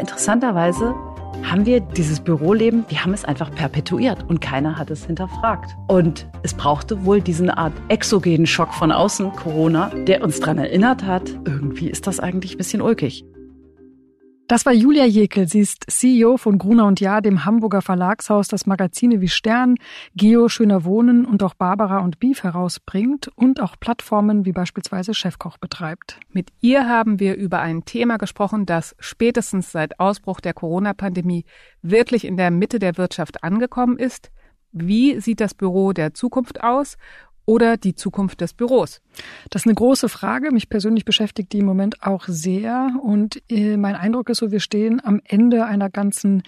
interessanterweise haben wir dieses Büroleben, wir haben es einfach perpetuiert und keiner hat es hinterfragt. Und es brauchte wohl diesen Art exogenen Schock von außen, Corona, der uns daran erinnert hat, irgendwie ist das eigentlich ein bisschen ulkig. Das war Julia Jekel. Sie ist CEO von Gruner und Jahr, dem Hamburger Verlagshaus, das Magazine wie Stern, Geo, Schöner Wohnen und auch Barbara und Beef herausbringt und auch Plattformen wie beispielsweise Chefkoch betreibt. Mit ihr haben wir über ein Thema gesprochen, das spätestens seit Ausbruch der Corona-Pandemie wirklich in der Mitte der Wirtschaft angekommen ist. Wie sieht das Büro der Zukunft aus oder die Zukunft des Büros? Das ist eine große Frage. Mich persönlich beschäftigt die im Moment auch sehr. Und äh, mein Eindruck ist so, wir stehen am Ende einer ganzen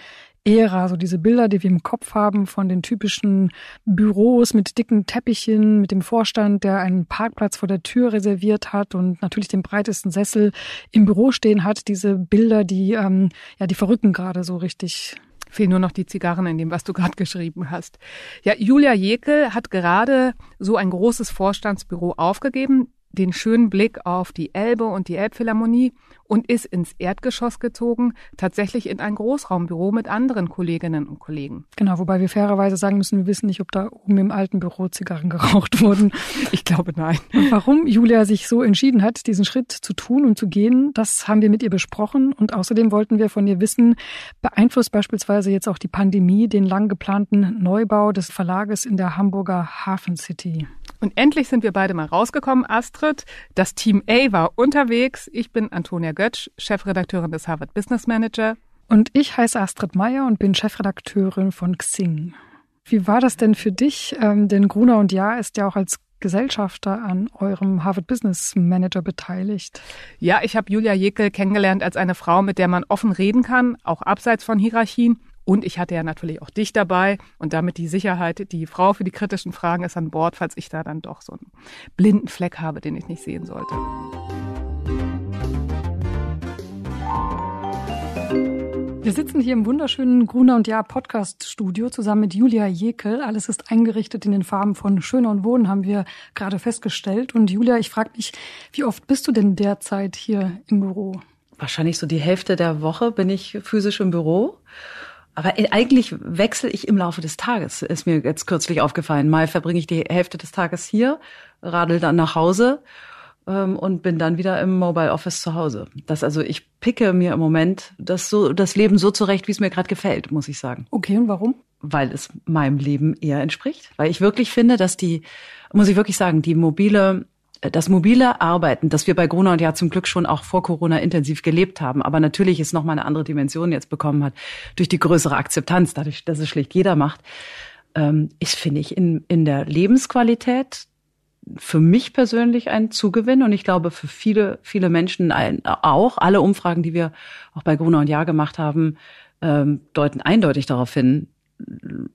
Ära, so diese Bilder, die wir im Kopf haben von den typischen Büros mit dicken Teppichen, mit dem Vorstand, der einen Parkplatz vor der Tür reserviert hat und natürlich den breitesten Sessel im Büro stehen hat. Diese Bilder, die ähm, ja die verrücken gerade so richtig Fehlen nur noch die Zigarren in dem, was du gerade geschrieben hast. Ja, Julia Jekel hat gerade so ein großes Vorstandsbüro aufgegeben den schönen Blick auf die Elbe und die Elbphilharmonie und ist ins Erdgeschoss gezogen, tatsächlich in ein Großraumbüro mit anderen Kolleginnen und Kollegen. Genau, wobei wir fairerweise sagen müssen, wir wissen nicht, ob da oben im alten Büro Zigarren geraucht wurden. Ich glaube nein. Und warum Julia sich so entschieden hat, diesen Schritt zu tun und zu gehen, das haben wir mit ihr besprochen und außerdem wollten wir von ihr wissen, beeinflusst beispielsweise jetzt auch die Pandemie den lang geplanten Neubau des Verlages in der Hamburger Hafen City. Und endlich sind wir beide mal rausgekommen, Astrid. Das Team A war unterwegs. Ich bin Antonia Götsch, Chefredakteurin des Harvard Business Manager. Und ich heiße Astrid Meyer und bin Chefredakteurin von Xing. Wie war das denn für dich? Ähm, denn Gruner und Ja ist ja auch als Gesellschafter an eurem Harvard Business Manager beteiligt. Ja, ich habe Julia Jekel kennengelernt als eine Frau, mit der man offen reden kann, auch abseits von Hierarchien. Und ich hatte ja natürlich auch dich dabei und damit die Sicherheit, die Frau für die kritischen Fragen ist an Bord, falls ich da dann doch so einen blinden Fleck habe, den ich nicht sehen sollte. Wir sitzen hier im wunderschönen Gruner und Jahr Podcast Studio zusammen mit Julia Jekel. Alles ist eingerichtet in den Farben von Schöner und Wohnen, haben wir gerade festgestellt. Und Julia, ich frage mich, wie oft bist du denn derzeit hier im Büro? Wahrscheinlich so die Hälfte der Woche bin ich physisch im Büro. Aber eigentlich wechsle ich im Laufe des Tages, ist mir jetzt kürzlich aufgefallen. Mal verbringe ich die Hälfte des Tages hier, radel dann nach Hause ähm, und bin dann wieder im Mobile Office zu Hause. Das also, ich picke mir im Moment das so das Leben so zurecht, wie es mir gerade gefällt, muss ich sagen. Okay, und warum? Weil es meinem Leben eher entspricht. Weil ich wirklich finde, dass die, muss ich wirklich sagen, die mobile das mobile Arbeiten, das wir bei Gruner und ja zum Glück schon auch vor Corona intensiv gelebt haben, aber natürlich ist noch mal eine andere Dimension jetzt bekommen hat durch die größere Akzeptanz, dadurch, dass es schlicht jeder macht, ähm, ist finde ich in in der Lebensqualität für mich persönlich ein Zugewinn und ich glaube für viele viele Menschen ein, auch. Alle Umfragen, die wir auch bei Gruner und Ja gemacht haben, ähm, deuten eindeutig darauf hin,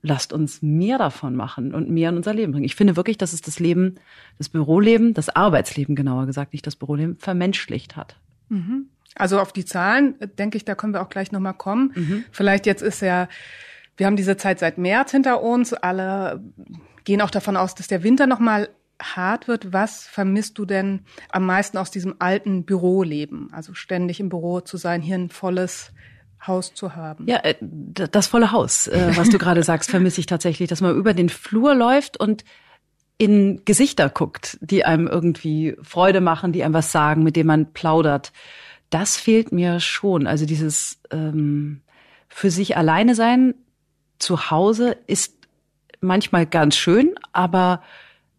lasst uns mehr davon machen und mehr in unser Leben bringen. Ich finde wirklich, dass es das Leben, das Büroleben, das Arbeitsleben genauer gesagt, nicht das Büroleben, vermenschlicht hat. Mhm. Also auf die Zahlen, denke ich, da können wir auch gleich nochmal kommen. Mhm. Vielleicht jetzt ist ja, wir haben diese Zeit seit März hinter uns, alle gehen auch davon aus, dass der Winter nochmal hart wird. Was vermisst du denn am meisten aus diesem alten Büroleben? Also ständig im Büro zu sein, hier ein volles Haus zu haben. Ja, äh, das volle Haus, äh, was du gerade sagst, vermisse ich tatsächlich, dass man über den Flur läuft und in Gesichter guckt, die einem irgendwie Freude machen, die einem was sagen, mit dem man plaudert. Das fehlt mir schon. Also dieses ähm, für sich alleine sein zu Hause ist manchmal ganz schön, aber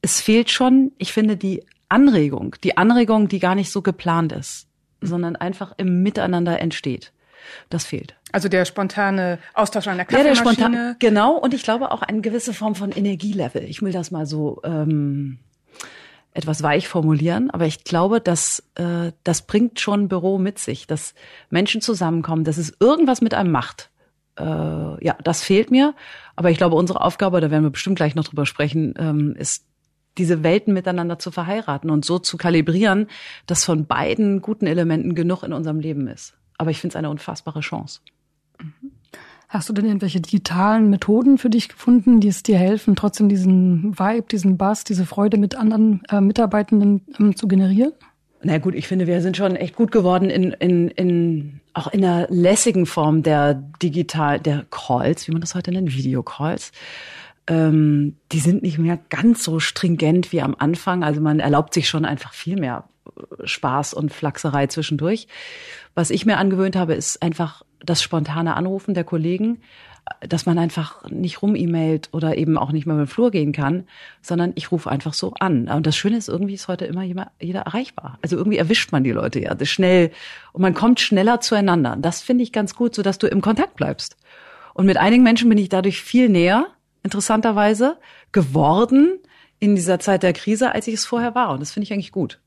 es fehlt schon, ich finde, die Anregung, die Anregung, die gar nicht so geplant ist, sondern einfach im Miteinander entsteht. Das fehlt. Also der spontane Austausch an der Kaffeemaschine. Ja, der spontane, genau. Und ich glaube auch eine gewisse Form von Energielevel. Ich will das mal so ähm, etwas weich formulieren, aber ich glaube, dass äh, das bringt schon ein Büro mit sich, dass Menschen zusammenkommen, dass es irgendwas mit einem macht. Äh, ja, das fehlt mir. Aber ich glaube, unsere Aufgabe, da werden wir bestimmt gleich noch drüber sprechen, ähm, ist diese Welten miteinander zu verheiraten und so zu kalibrieren, dass von beiden guten Elementen genug in unserem Leben ist. Aber ich finde es eine unfassbare Chance. Hast du denn irgendwelche digitalen Methoden für dich gefunden, die es dir helfen, trotzdem diesen Vibe, diesen Bass, diese Freude mit anderen äh, Mitarbeitenden ähm, zu generieren? Na gut, ich finde, wir sind schon echt gut geworden in, in, in auch in der lässigen Form der digital, der Calls, wie man das heute nennt, Videocalls. Ähm, die sind nicht mehr ganz so stringent wie am Anfang. Also man erlaubt sich schon einfach viel mehr äh, Spaß und Flachserei zwischendurch. Was ich mir angewöhnt habe, ist einfach das spontane Anrufen der Kollegen dass man einfach nicht rum-E-Mailt oder eben auch nicht mehr über den Flur gehen kann, sondern ich rufe einfach so an. Und das Schöne ist, irgendwie ist heute immer jeder erreichbar. Also irgendwie erwischt man die Leute ja schnell und man kommt schneller zueinander. Das finde ich ganz gut, so dass du im Kontakt bleibst. Und mit einigen Menschen bin ich dadurch viel näher, interessanterweise, geworden in dieser Zeit der Krise, als ich es vorher war. Und das finde ich eigentlich gut.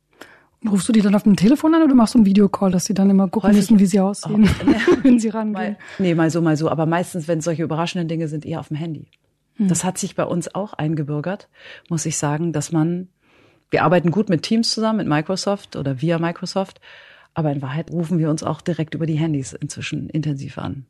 Rufst du die dann auf dem Telefon an oder machst du einen Videocall, dass sie dann immer gucken wissen, wie sie aussehen, oh. wenn sie rangehen? Mal, nee, mal so, mal so. Aber meistens, wenn solche überraschenden Dinge sind, eher auf dem Handy. Hm. Das hat sich bei uns auch eingebürgert, muss ich sagen, dass man, wir arbeiten gut mit Teams zusammen, mit Microsoft oder via Microsoft. Aber in Wahrheit rufen wir uns auch direkt über die Handys inzwischen intensiv an.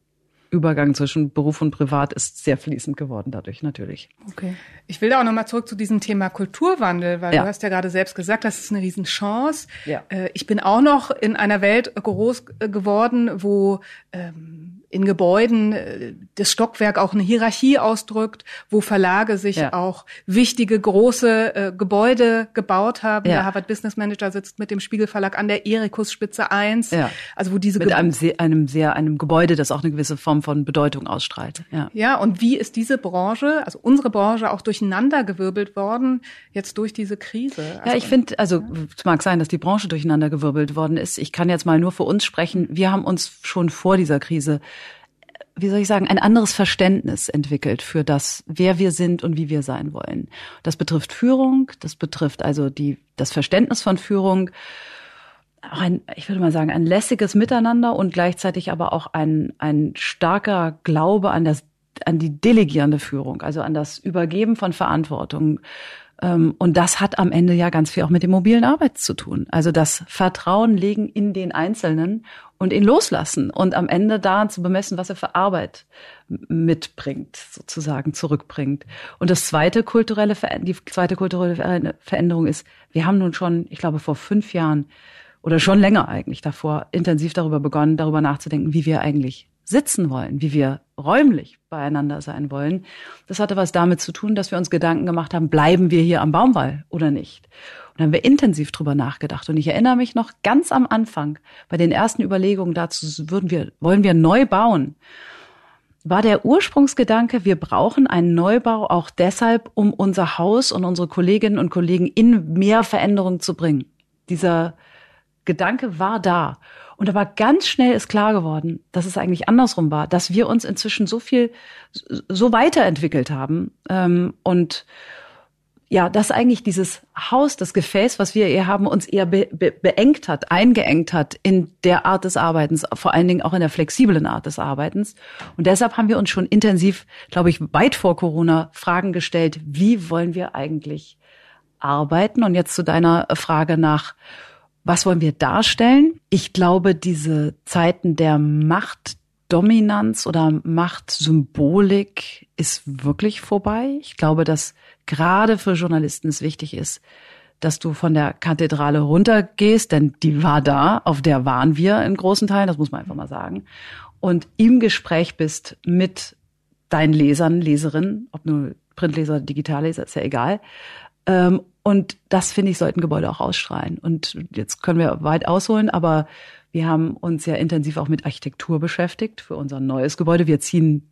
Übergang zwischen Beruf und Privat ist sehr fließend geworden dadurch natürlich. Okay. Ich will da auch nochmal zurück zu diesem Thema Kulturwandel, weil ja. du hast ja gerade selbst gesagt, das ist eine Riesenchance. Ja. Äh, ich bin auch noch in einer Welt groß geworden, wo ähm, in Gebäuden äh, das Stockwerk auch eine Hierarchie ausdrückt, wo Verlage sich ja. auch wichtige große äh, Gebäude gebaut haben. Ja. Der Harvard Business Manager sitzt mit dem Spiegelverlag an der Erikus Spitze 1. Ja. Also wo diese mit einem sehr, einem sehr einem Gebäude, das auch eine gewisse Form von Bedeutung ausstrahlt. Ja. ja, und wie ist diese Branche, also unsere Branche auch durcheinandergewirbelt worden jetzt durch diese Krise? Also, ja, ich finde, also es mag sein, dass die Branche durcheinandergewirbelt worden ist. Ich kann jetzt mal nur für uns sprechen. Wir haben uns schon vor dieser Krise wie soll ich sagen, ein anderes Verständnis entwickelt für das, wer wir sind und wie wir sein wollen. Das betrifft Führung, das betrifft also die, das Verständnis von Führung, auch ein, ich würde mal sagen, ein lässiges Miteinander und gleichzeitig aber auch ein, ein starker Glaube an das, an die delegierende Führung, also an das Übergeben von Verantwortung, und das hat am Ende ja ganz viel auch mit dem mobilen Arbeit zu tun. Also das Vertrauen legen in den Einzelnen und ihn loslassen und am Ende daran zu bemessen, was er für Arbeit mitbringt, sozusagen zurückbringt. Und das zweite kulturelle, die zweite kulturelle Veränderung ist, wir haben nun schon, ich glaube, vor fünf Jahren oder schon länger eigentlich davor intensiv darüber begonnen, darüber nachzudenken, wie wir eigentlich sitzen wollen, wie wir räumlich beieinander sein wollen. Das hatte was damit zu tun, dass wir uns Gedanken gemacht haben, bleiben wir hier am Baumwall oder nicht? Und dann haben wir intensiv drüber nachgedacht. Und ich erinnere mich noch ganz am Anfang, bei den ersten Überlegungen dazu, würden wir, wollen wir neu bauen? war der Ursprungsgedanke, wir brauchen einen Neubau auch deshalb, um unser Haus und unsere Kolleginnen und Kollegen in mehr Veränderung zu bringen. Dieser Gedanke war da. Und aber ganz schnell ist klar geworden, dass es eigentlich andersrum war, dass wir uns inzwischen so viel, so weiterentwickelt haben ähm, und ja, dass eigentlich dieses Haus, das Gefäß, was wir hier haben, uns eher be be beengt hat, eingeengt hat in der Art des Arbeitens, vor allen Dingen auch in der flexiblen Art des Arbeitens. Und deshalb haben wir uns schon intensiv, glaube ich, weit vor Corona Fragen gestellt, wie wollen wir eigentlich arbeiten? Und jetzt zu deiner Frage nach was wollen wir darstellen? Ich glaube, diese Zeiten der Machtdominanz oder Machtsymbolik ist wirklich vorbei. Ich glaube, dass gerade für Journalisten es wichtig ist, dass du von der Kathedrale runtergehst, denn die war da, auf der waren wir in großen Teilen, das muss man einfach mal sagen, und im Gespräch bist mit deinen Lesern, Leserinnen, ob nur Printleser, Digitalleser, ist ja egal, ähm, und das, finde ich, sollten Gebäude auch ausstrahlen. Und jetzt können wir weit ausholen, aber wir haben uns ja intensiv auch mit Architektur beschäftigt für unser neues Gebäude. Wir ziehen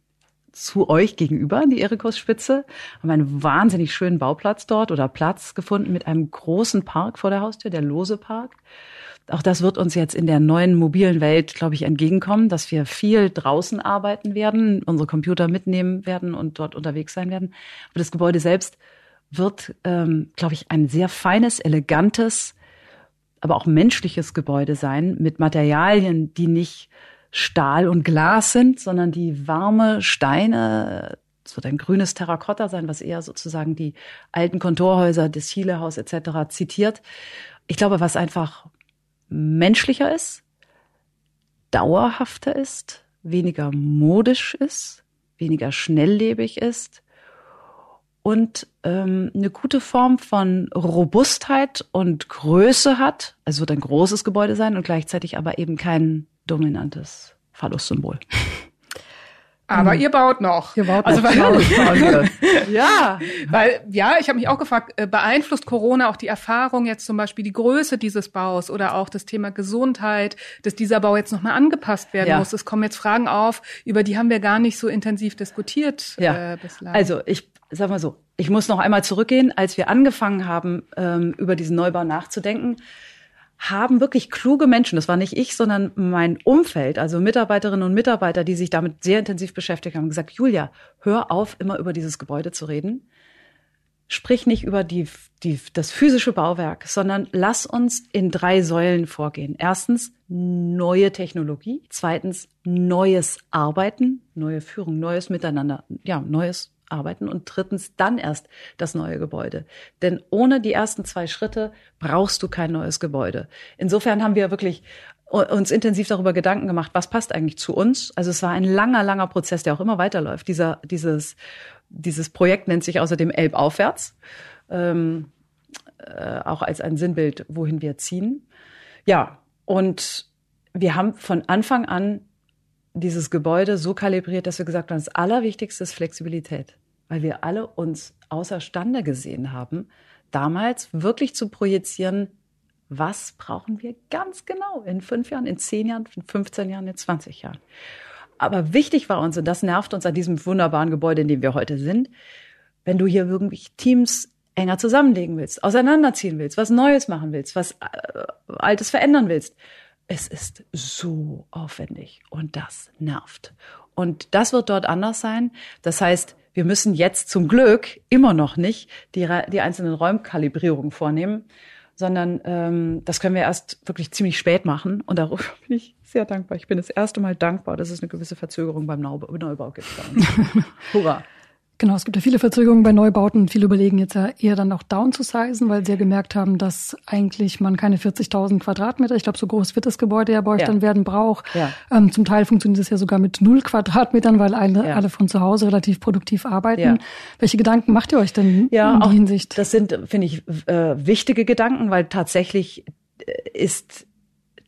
zu euch gegenüber die Erikos-Spitze, haben einen wahnsinnig schönen Bauplatz dort oder Platz gefunden mit einem großen Park vor der Haustür, der Lose Park. Auch das wird uns jetzt in der neuen mobilen Welt, glaube ich, entgegenkommen, dass wir viel draußen arbeiten werden, unsere Computer mitnehmen werden und dort unterwegs sein werden. Aber das Gebäude selbst wird, ähm, glaube ich, ein sehr feines, elegantes, aber auch menschliches Gebäude sein mit Materialien, die nicht Stahl und Glas sind, sondern die warme Steine, es wird ein grünes Terrakotta sein, was eher sozusagen die alten Kontorhäuser des Chilehaus etc. zitiert. Ich glaube, was einfach menschlicher ist, dauerhafter ist, weniger modisch ist, weniger schnelllebig ist und ähm, eine gute Form von Robustheit und Größe hat. Es wird ein großes Gebäude sein und gleichzeitig aber eben kein dominantes Phallussymbol. Aber mhm. ihr baut noch. Ihr baut also, noch. Weil, ja, weil ja, ich habe mich auch gefragt, äh, beeinflusst Corona auch die Erfahrung jetzt zum Beispiel die Größe dieses Baus oder auch das Thema Gesundheit, dass dieser Bau jetzt nochmal angepasst werden ja. muss. Es kommen jetzt Fragen auf, über die haben wir gar nicht so intensiv diskutiert ja. äh, bislang. Also ich sag mal so, ich muss noch einmal zurückgehen, als wir angefangen haben, ähm, über diesen Neubau nachzudenken haben wirklich kluge Menschen, das war nicht ich, sondern mein Umfeld, also Mitarbeiterinnen und Mitarbeiter, die sich damit sehr intensiv beschäftigt haben, gesagt, Julia, hör auf, immer über dieses Gebäude zu reden. Sprich nicht über die, die, das physische Bauwerk, sondern lass uns in drei Säulen vorgehen. Erstens neue Technologie. Zweitens neues Arbeiten, neue Führung, neues Miteinander. Ja, neues arbeiten und drittens dann erst das neue Gebäude. Denn ohne die ersten zwei Schritte brauchst du kein neues Gebäude. Insofern haben wir wirklich uns intensiv darüber Gedanken gemacht, was passt eigentlich zu uns. Also es war ein langer, langer Prozess, der auch immer weiterläuft. Dieser, dieses, dieses Projekt nennt sich außerdem Elbaufwärts, ähm, äh, auch als ein Sinnbild, wohin wir ziehen. Ja, und wir haben von Anfang an dieses Gebäude so kalibriert, dass wir gesagt haben, das Allerwichtigste ist Flexibilität, weil wir alle uns außerstande gesehen haben, damals wirklich zu projizieren, was brauchen wir ganz genau in fünf Jahren, in zehn Jahren, in 15 Jahren, in 20 Jahren. Aber wichtig war uns, und das nervt uns an diesem wunderbaren Gebäude, in dem wir heute sind, wenn du hier irgendwie Teams enger zusammenlegen willst, auseinanderziehen willst, was Neues machen willst, was äh, Altes verändern willst, es ist so aufwendig und das nervt. Und das wird dort anders sein. Das heißt, wir müssen jetzt zum Glück immer noch nicht die, die einzelnen Räumkalibrierungen vornehmen, sondern ähm, das können wir erst wirklich ziemlich spät machen. Und darüber bin ich sehr dankbar. Ich bin das erste Mal dankbar, dass es eine gewisse Verzögerung beim Neubau gibt. Hurra! Genau, es gibt ja viele Verzögerungen bei Neubauten. Viele überlegen jetzt ja eher dann auch down zu sizen, weil sie ja gemerkt haben, dass eigentlich man keine 40.000 Quadratmeter, ich glaube, so groß wird das Gebäude ja bei euch ja. dann werden, braucht. Ja. Ähm, zum Teil funktioniert es ja sogar mit null Quadratmetern, weil alle, ja. alle von zu Hause relativ produktiv arbeiten. Ja. Welche Gedanken macht ihr euch denn ja, in die Hinsicht? Das sind, finde ich, äh, wichtige Gedanken, weil tatsächlich äh, ist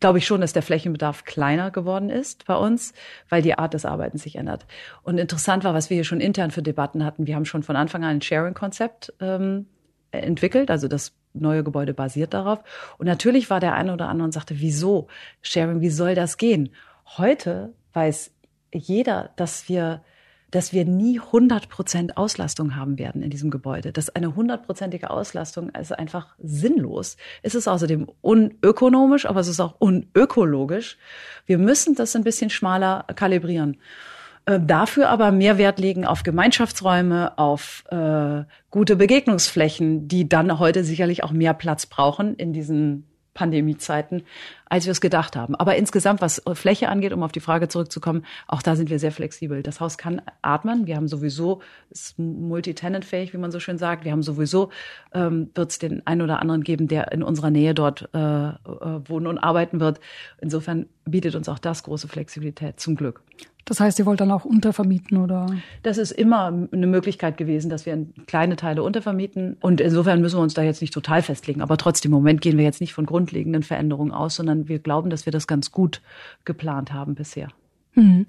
glaube ich schon, dass der Flächenbedarf kleiner geworden ist bei uns, weil die Art des Arbeitens sich ändert. Und interessant war, was wir hier schon intern für Debatten hatten. Wir haben schon von Anfang an ein Sharing-Konzept ähm, entwickelt, also das neue Gebäude basiert darauf. Und natürlich war der eine oder andere und sagte, wieso Sharing, wie soll das gehen? Heute weiß jeder, dass wir dass wir nie 100 Prozent Auslastung haben werden in diesem Gebäude. Dass eine hundertprozentige Auslastung ist einfach sinnlos. Es ist außerdem unökonomisch, aber es ist auch unökologisch. Wir müssen das ein bisschen schmaler kalibrieren. Äh, dafür aber mehr Wert legen auf Gemeinschaftsräume, auf äh, gute Begegnungsflächen, die dann heute sicherlich auch mehr Platz brauchen in diesen Pandemiezeiten, als wir es gedacht haben. Aber insgesamt, was Fläche angeht, um auf die Frage zurückzukommen, auch da sind wir sehr flexibel. Das Haus kann atmen. Wir haben sowieso, ist multitenantfähig, wie man so schön sagt. Wir haben sowieso, ähm, wird es den einen oder anderen geben, der in unserer Nähe dort äh, äh, wohnen und arbeiten wird. Insofern bietet uns auch das große Flexibilität, zum Glück. Das heißt, ihr wollt dann auch untervermieten oder? Das ist immer eine Möglichkeit gewesen, dass wir kleine Teile untervermieten. Und insofern müssen wir uns da jetzt nicht total festlegen. Aber trotzdem, im Moment gehen wir jetzt nicht von grundlegenden Veränderungen aus, sondern wir glauben, dass wir das ganz gut geplant haben bisher. Mhm.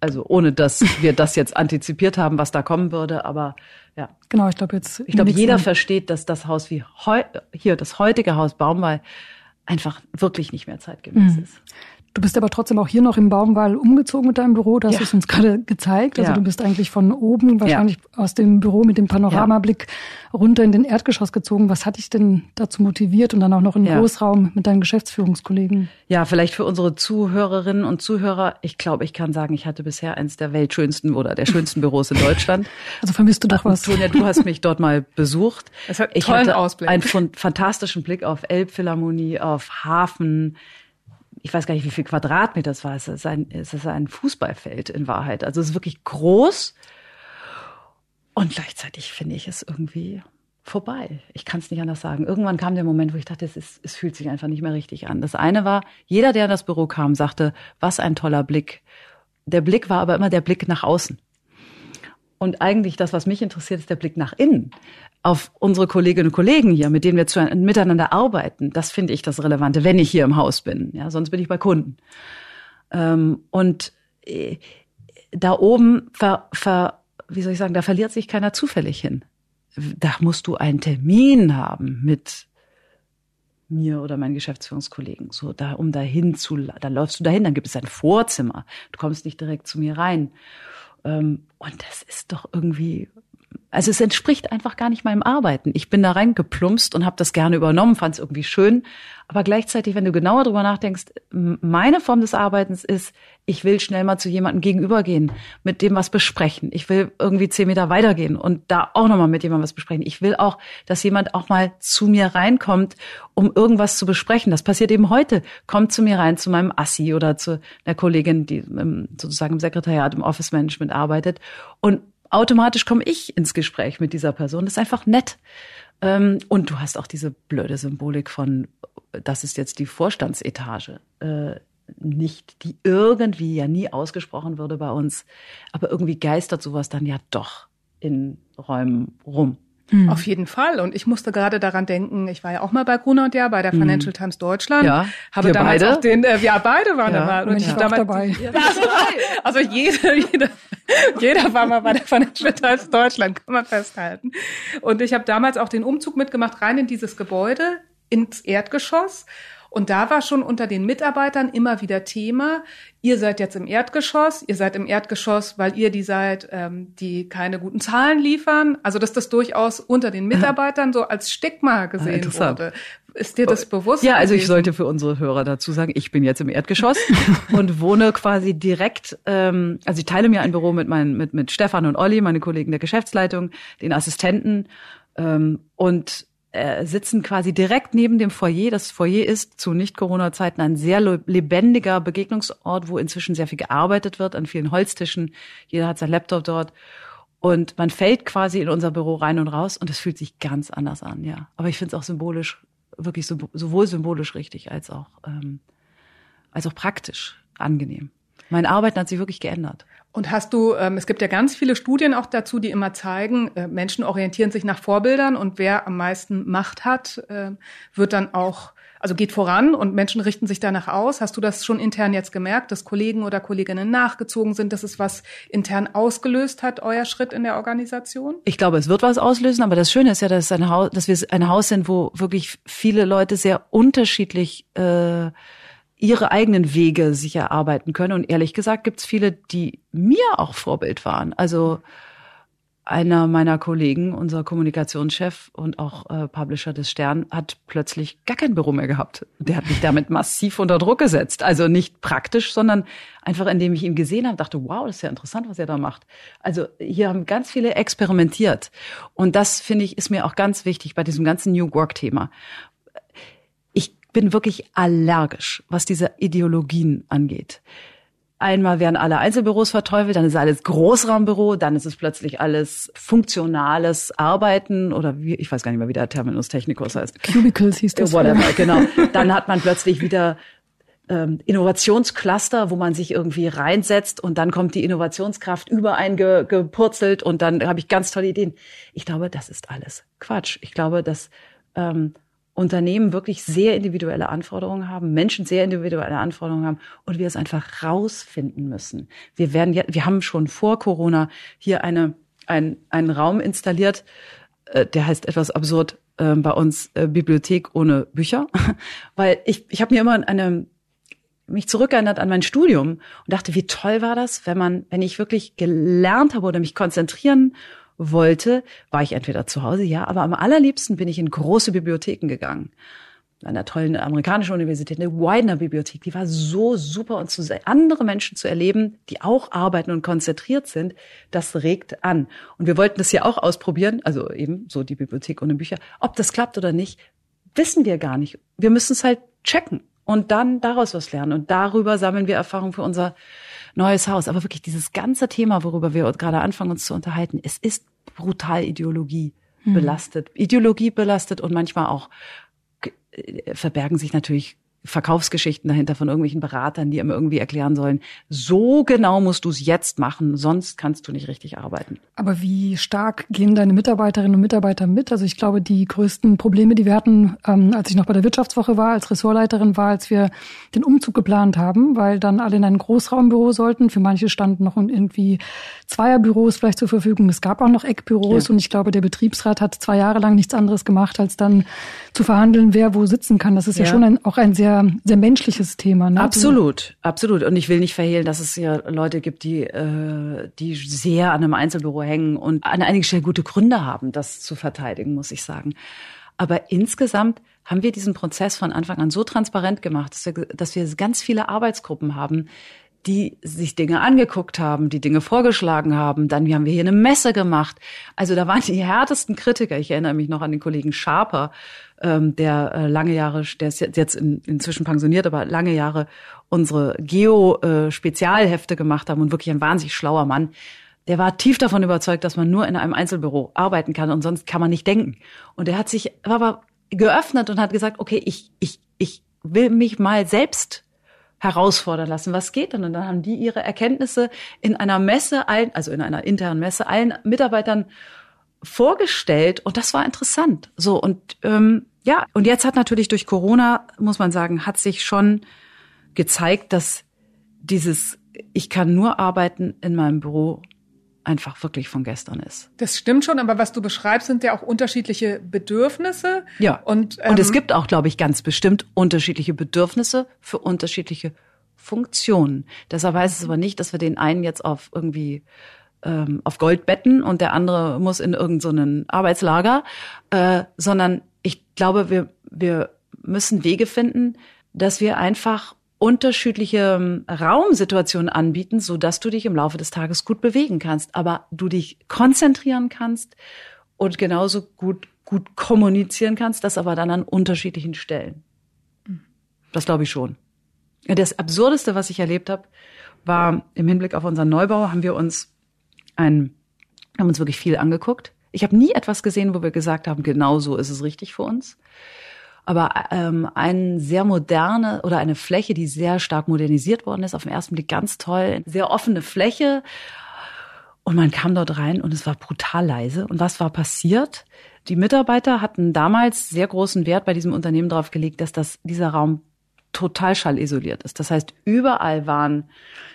Also ohne, dass wir das jetzt antizipiert haben, was da kommen würde, aber ja. Genau, ich glaube jetzt. Ich glaube, jeder versteht, dass das Haus wie heu hier, das heutige Haus Baumwall, einfach wirklich nicht mehr zeitgemäß mhm. ist. Du bist aber trotzdem auch hier noch im Baumwall umgezogen mit deinem Büro. Das ja. ist uns gerade gezeigt. Also ja. du bist eigentlich von oben wahrscheinlich ja. aus dem Büro mit dem Panoramablick runter in den Erdgeschoss gezogen. Was hat dich denn dazu motiviert und dann auch noch im Großraum mit deinen Geschäftsführungskollegen? Ja, vielleicht für unsere Zuhörerinnen und Zuhörer. Ich glaube, ich kann sagen, ich hatte bisher eins der weltschönsten oder der schönsten Büros in Deutschland. Also vermisst du doch was. Tonja, du hast mich dort mal besucht. Es hat ich hatte Ausblick. einen fantastischen Blick auf Elbphilharmonie, auf Hafen, ich weiß gar nicht, wie viel Quadratmeter es war. Es ist ein, es ist ein Fußballfeld in Wahrheit. Also es ist wirklich groß. Und gleichzeitig finde ich es irgendwie vorbei. Ich kann es nicht anders sagen. Irgendwann kam der Moment, wo ich dachte, es, ist, es fühlt sich einfach nicht mehr richtig an. Das eine war, jeder, der in das Büro kam, sagte, was ein toller Blick. Der Blick war aber immer der Blick nach außen. Und eigentlich das, was mich interessiert, ist der Blick nach innen auf unsere Kolleginnen und Kollegen hier, mit denen wir zu, miteinander arbeiten. Das finde ich das Relevante, wenn ich hier im Haus bin. Ja, sonst bin ich bei Kunden. Ähm, und äh, da oben ver, ver, wie soll ich sagen, da verliert sich keiner zufällig hin. Da musst du einen Termin haben mit mir oder meinen Geschäftsführungskollegen. So, da, um dahin zu, da läufst du dahin, dann gibt es ein Vorzimmer. Du kommst nicht direkt zu mir rein. Ähm, und das ist doch irgendwie also es entspricht einfach gar nicht meinem Arbeiten. Ich bin da reingeplumpst und habe das gerne übernommen, fand es irgendwie schön. Aber gleichzeitig, wenn du genauer drüber nachdenkst, meine Form des Arbeitens ist, ich will schnell mal zu jemandem gegenübergehen, mit dem was besprechen. Ich will irgendwie zehn Meter weitergehen und da auch nochmal mit jemandem was besprechen. Ich will auch, dass jemand auch mal zu mir reinkommt, um irgendwas zu besprechen. Das passiert eben heute. Kommt zu mir rein, zu meinem Assi oder zu einer Kollegin, die sozusagen im Sekretariat, im Office Management arbeitet und automatisch komme ich ins Gespräch mit dieser Person. Das ist einfach nett. Ähm, und du hast auch diese blöde Symbolik von, das ist jetzt die Vorstandsetage. Äh, nicht, die irgendwie ja nie ausgesprochen würde bei uns. Aber irgendwie geistert sowas dann ja doch in Räumen rum. Hm. Auf jeden Fall. Und ich musste gerade daran denken, ich war ja auch mal bei Gruner und ja bei der hm. Financial hm. Times Deutschland. Ja, habe damals beide? auch den, äh, wir beide waren ja. dabei. Und ich, ich damals, dabei. Ja, also jeder, jeder, jeder war mal bei der Financial Times Deutschland, kann man festhalten. Und ich habe damals auch den Umzug mitgemacht, rein in dieses Gebäude, ins Erdgeschoss. Und da war schon unter den Mitarbeitern immer wieder Thema, ihr seid jetzt im Erdgeschoss, ihr seid im Erdgeschoss, weil ihr die seid, ähm, die keine guten Zahlen liefern. Also dass das durchaus unter den Mitarbeitern so als Stigma gesehen wurde. Ist dir das bewusst? Ja, also ich sollte für unsere Hörer dazu sagen, ich bin jetzt im Erdgeschoss und wohne quasi direkt, ähm, also ich teile mir ein Büro mit meinen, mit, mit Stefan und Olli, meine Kollegen der Geschäftsleitung, den Assistenten ähm, und äh, sitzen quasi direkt neben dem Foyer. Das Foyer ist zu Nicht-Corona-Zeiten ein sehr lebendiger Begegnungsort, wo inzwischen sehr viel gearbeitet wird, an vielen Holztischen. Jeder hat sein Laptop dort. Und man fällt quasi in unser Büro rein und raus und es fühlt sich ganz anders an, ja. Aber ich finde es auch symbolisch, wirklich sowohl symbolisch richtig als auch, ähm, als auch praktisch angenehm. Mein Arbeiten hat sich wirklich geändert. Und hast du, ähm, es gibt ja ganz viele Studien auch dazu, die immer zeigen, äh, Menschen orientieren sich nach Vorbildern und wer am meisten Macht hat, äh, wird dann auch, also geht voran und Menschen richten sich danach aus. Hast du das schon intern jetzt gemerkt, dass Kollegen oder Kolleginnen nachgezogen sind, dass es was intern ausgelöst hat, euer Schritt in der Organisation? Ich glaube, es wird was auslösen, aber das Schöne ist ja, dass, ein Haus, dass wir ein Haus sind, wo wirklich viele Leute sehr unterschiedlich äh, ihre eigenen Wege sich erarbeiten können. Und ehrlich gesagt gibt es viele, die mir auch Vorbild waren. Also einer meiner Kollegen, unser Kommunikationschef und auch äh, Publisher des Stern, hat plötzlich gar kein Büro mehr gehabt. Der hat mich damit massiv unter Druck gesetzt. Also nicht praktisch, sondern einfach, indem ich ihn gesehen habe, dachte, wow, das ist ja interessant, was er da macht. Also hier haben ganz viele experimentiert. Und das, finde ich, ist mir auch ganz wichtig bei diesem ganzen New Work-Thema bin wirklich allergisch, was diese Ideologien angeht. Einmal werden alle Einzelbüros verteufelt, dann ist alles Großraumbüro, dann ist es plötzlich alles funktionales Arbeiten oder wie, ich weiß gar nicht mehr, wie der Terminus technicus heißt. Cubicles hieß das. Whatever, genau. Dann hat man plötzlich wieder ähm, Innovationscluster, wo man sich irgendwie reinsetzt und dann kommt die Innovationskraft über einen ge, gepurzelt und dann habe ich ganz tolle Ideen. Ich glaube, das ist alles Quatsch. Ich glaube, dass ähm, Unternehmen wirklich sehr individuelle Anforderungen haben, Menschen sehr individuelle Anforderungen haben und wir es einfach rausfinden müssen. Wir werden ja, wir haben schon vor Corona hier eine, ein, einen Raum installiert, äh, der heißt etwas absurd äh, bei uns äh, Bibliothek ohne Bücher, weil ich, ich habe mir immer eine mich zurückerinnert an mein Studium und dachte, wie toll war das, wenn man, wenn ich wirklich gelernt habe oder mich konzentrieren wollte, war ich entweder zu Hause, ja, aber am allerliebsten bin ich in große Bibliotheken gegangen. An einer tollen amerikanischen Universität, eine Widener Bibliothek, die war so super und zu andere Menschen zu erleben, die auch arbeiten und konzentriert sind, das regt an. Und wir wollten das ja auch ausprobieren, also eben so die Bibliothek ohne Bücher. Ob das klappt oder nicht, wissen wir gar nicht. Wir müssen es halt checken und dann daraus was lernen. Und darüber sammeln wir Erfahrung für unser neues Haus. Aber wirklich dieses ganze Thema, worüber wir gerade anfangen uns zu unterhalten, es ist brutal Ideologie hm. belastet. Ideologie belastet und manchmal auch äh, verbergen sich natürlich Verkaufsgeschichten dahinter von irgendwelchen Beratern, die immer irgendwie erklären sollen, so genau musst du es jetzt machen, sonst kannst du nicht richtig arbeiten. Aber wie stark gehen deine Mitarbeiterinnen und Mitarbeiter mit? Also ich glaube, die größten Probleme, die wir hatten, ähm, als ich noch bei der Wirtschaftswoche war, als Ressortleiterin war, als wir den Umzug geplant haben, weil dann alle in ein Großraumbüro sollten. Für manche standen noch irgendwie Zweierbüros vielleicht zur Verfügung. Es gab auch noch Eckbüros ja. und ich glaube, der Betriebsrat hat zwei Jahre lang nichts anderes gemacht, als dann zu verhandeln, wer wo sitzen kann. Das ist ja, ja schon ein, auch ein sehr sehr, menschliches Thema. Ne? Absolut, absolut. Und ich will nicht verhehlen, dass es ja Leute gibt, die, äh, die sehr an einem Einzelbüro hängen und an einigen Stellen gute Gründe haben, das zu verteidigen, muss ich sagen. Aber insgesamt haben wir diesen Prozess von Anfang an so transparent gemacht, dass wir, dass wir ganz viele Arbeitsgruppen haben, die sich Dinge angeguckt haben, die Dinge vorgeschlagen haben. Dann haben wir hier eine Messe gemacht. Also da waren die härtesten Kritiker. Ich erinnere mich noch an den Kollegen Schaper, ähm, der äh, lange Jahre, der ist jetzt in, inzwischen pensioniert, aber lange Jahre unsere Geo-Spezialhefte gemacht haben und wirklich ein wahnsinnig schlauer Mann. Der war tief davon überzeugt, dass man nur in einem Einzelbüro arbeiten kann und sonst kann man nicht denken. Und er hat sich aber geöffnet und hat gesagt, okay, ich, ich, ich will mich mal selbst herausfordern lassen. Was geht denn? Und dann haben die ihre Erkenntnisse in einer Messe, allen, also in einer internen Messe, allen Mitarbeitern vorgestellt und das war interessant. So und ähm, ja, und jetzt hat natürlich durch Corona, muss man sagen, hat sich schon gezeigt, dass dieses ich kann nur arbeiten in meinem Büro einfach wirklich von gestern ist. Das stimmt schon, aber was du beschreibst, sind ja auch unterschiedliche Bedürfnisse. Ja. Und, ähm, und es ähm, gibt auch, glaube ich, ganz bestimmt unterschiedliche Bedürfnisse für unterschiedliche Funktionen. Deshalb heißt es aber nicht, dass wir den einen jetzt auf irgendwie ähm, auf Gold betten und der andere muss in irgendeinen so Arbeitslager, äh, sondern ich glaube, wir, wir müssen Wege finden, dass wir einfach unterschiedliche ähm, Raumsituationen anbieten, so dass du dich im Laufe des Tages gut bewegen kannst, aber du dich konzentrieren kannst und genauso gut gut kommunizieren kannst, das aber dann an unterschiedlichen Stellen. Das glaube ich schon. Das absurdeste, was ich erlebt habe, war im Hinblick auf unseren Neubau haben wir uns ein haben uns wirklich viel angeguckt. Ich habe nie etwas gesehen, wo wir gesagt haben, genau so ist es richtig für uns aber ähm, eine sehr moderne oder eine Fläche, die sehr stark modernisiert worden ist, auf den ersten Blick ganz toll, sehr offene Fläche. Und man kam dort rein und es war brutal leise. Und was war passiert? Die Mitarbeiter hatten damals sehr großen Wert bei diesem Unternehmen darauf gelegt, dass das, dieser Raum total schallisoliert ist. Das heißt, überall waren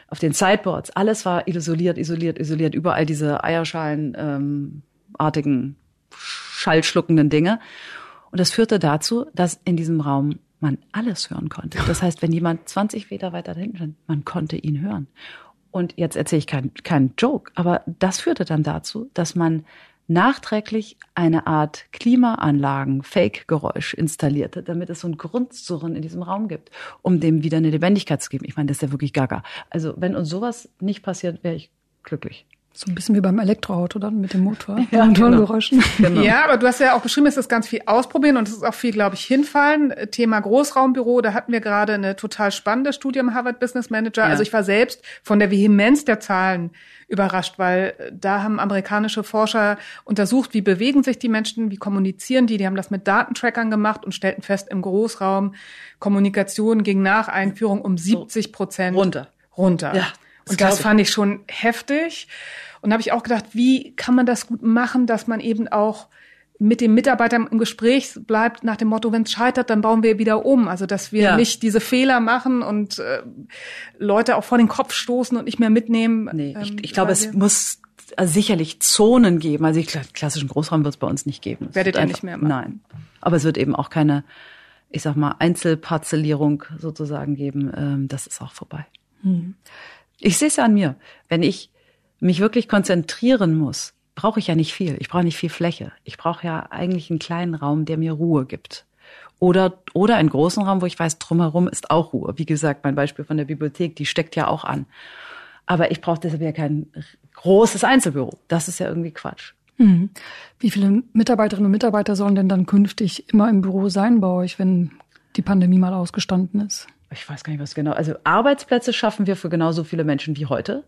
auf den Sideboards, alles war isoliert, isoliert, isoliert, überall diese Eierschalenartigen ähm, schallschluckenden Dinge. Und das führte dazu, dass in diesem Raum man alles hören konnte. Das heißt, wenn jemand 20 Meter weiter hinten stand, man konnte ihn hören. Und jetzt erzähle ich keinen kein Joke, aber das führte dann dazu, dass man nachträglich eine Art Klimaanlagen, Fake-Geräusch installierte, damit es so ein Grundsurren in diesem Raum gibt, um dem wieder eine Lebendigkeit zu geben. Ich meine, das ist ja wirklich gaga. Also wenn uns sowas nicht passiert, wäre ich glücklich. So ein bisschen wie beim Elektroauto dann mit dem Motor. Ja, Motorgeräuschen. Genau. genau. Ja, aber du hast ja auch beschrieben, es ist ganz viel ausprobieren und es ist auch viel, glaube ich, hinfallen. Thema Großraumbüro, da hatten wir gerade eine total spannende Studie im Harvard Business Manager. Ja. Also ich war selbst von der Vehemenz der Zahlen überrascht, weil da haben amerikanische Forscher untersucht, wie bewegen sich die Menschen, wie kommunizieren die. Die haben das mit Datentrackern gemacht und stellten fest, im Großraum Kommunikation ging nach Einführung um 70 Prozent runter. Runter. Ja. Und das fand ich schon heftig. Und da habe ich auch gedacht, wie kann man das gut machen, dass man eben auch mit dem Mitarbeiter im Gespräch bleibt nach dem Motto, wenn es scheitert, dann bauen wir wieder um. Also dass wir ja. nicht diese Fehler machen und äh, Leute auch vor den Kopf stoßen und nicht mehr mitnehmen. Nee, ich, ähm, ich glaube, es muss sicherlich Zonen geben. Also ich, klassischen Großraum wird es bei uns nicht geben. Werdet ihr nicht mehr machen? Nein. Aber es wird eben auch keine, ich sag mal, Einzelparzellierung sozusagen geben. Ähm, das ist auch vorbei. Hm. Ich sehe es ja an mir. Wenn ich mich wirklich konzentrieren muss, brauche ich ja nicht viel. Ich brauche nicht viel Fläche. Ich brauche ja eigentlich einen kleinen Raum, der mir Ruhe gibt. Oder, oder einen großen Raum, wo ich weiß, drumherum ist auch Ruhe. Wie gesagt, mein Beispiel von der Bibliothek, die steckt ja auch an. Aber ich brauche deshalb ja kein großes Einzelbüro. Das ist ja irgendwie Quatsch. Mhm. Wie viele Mitarbeiterinnen und Mitarbeiter sollen denn dann künftig immer im Büro sein bei euch, wenn die Pandemie mal ausgestanden ist? Ich weiß gar nicht, was genau. Also Arbeitsplätze schaffen wir für genauso viele Menschen wie heute.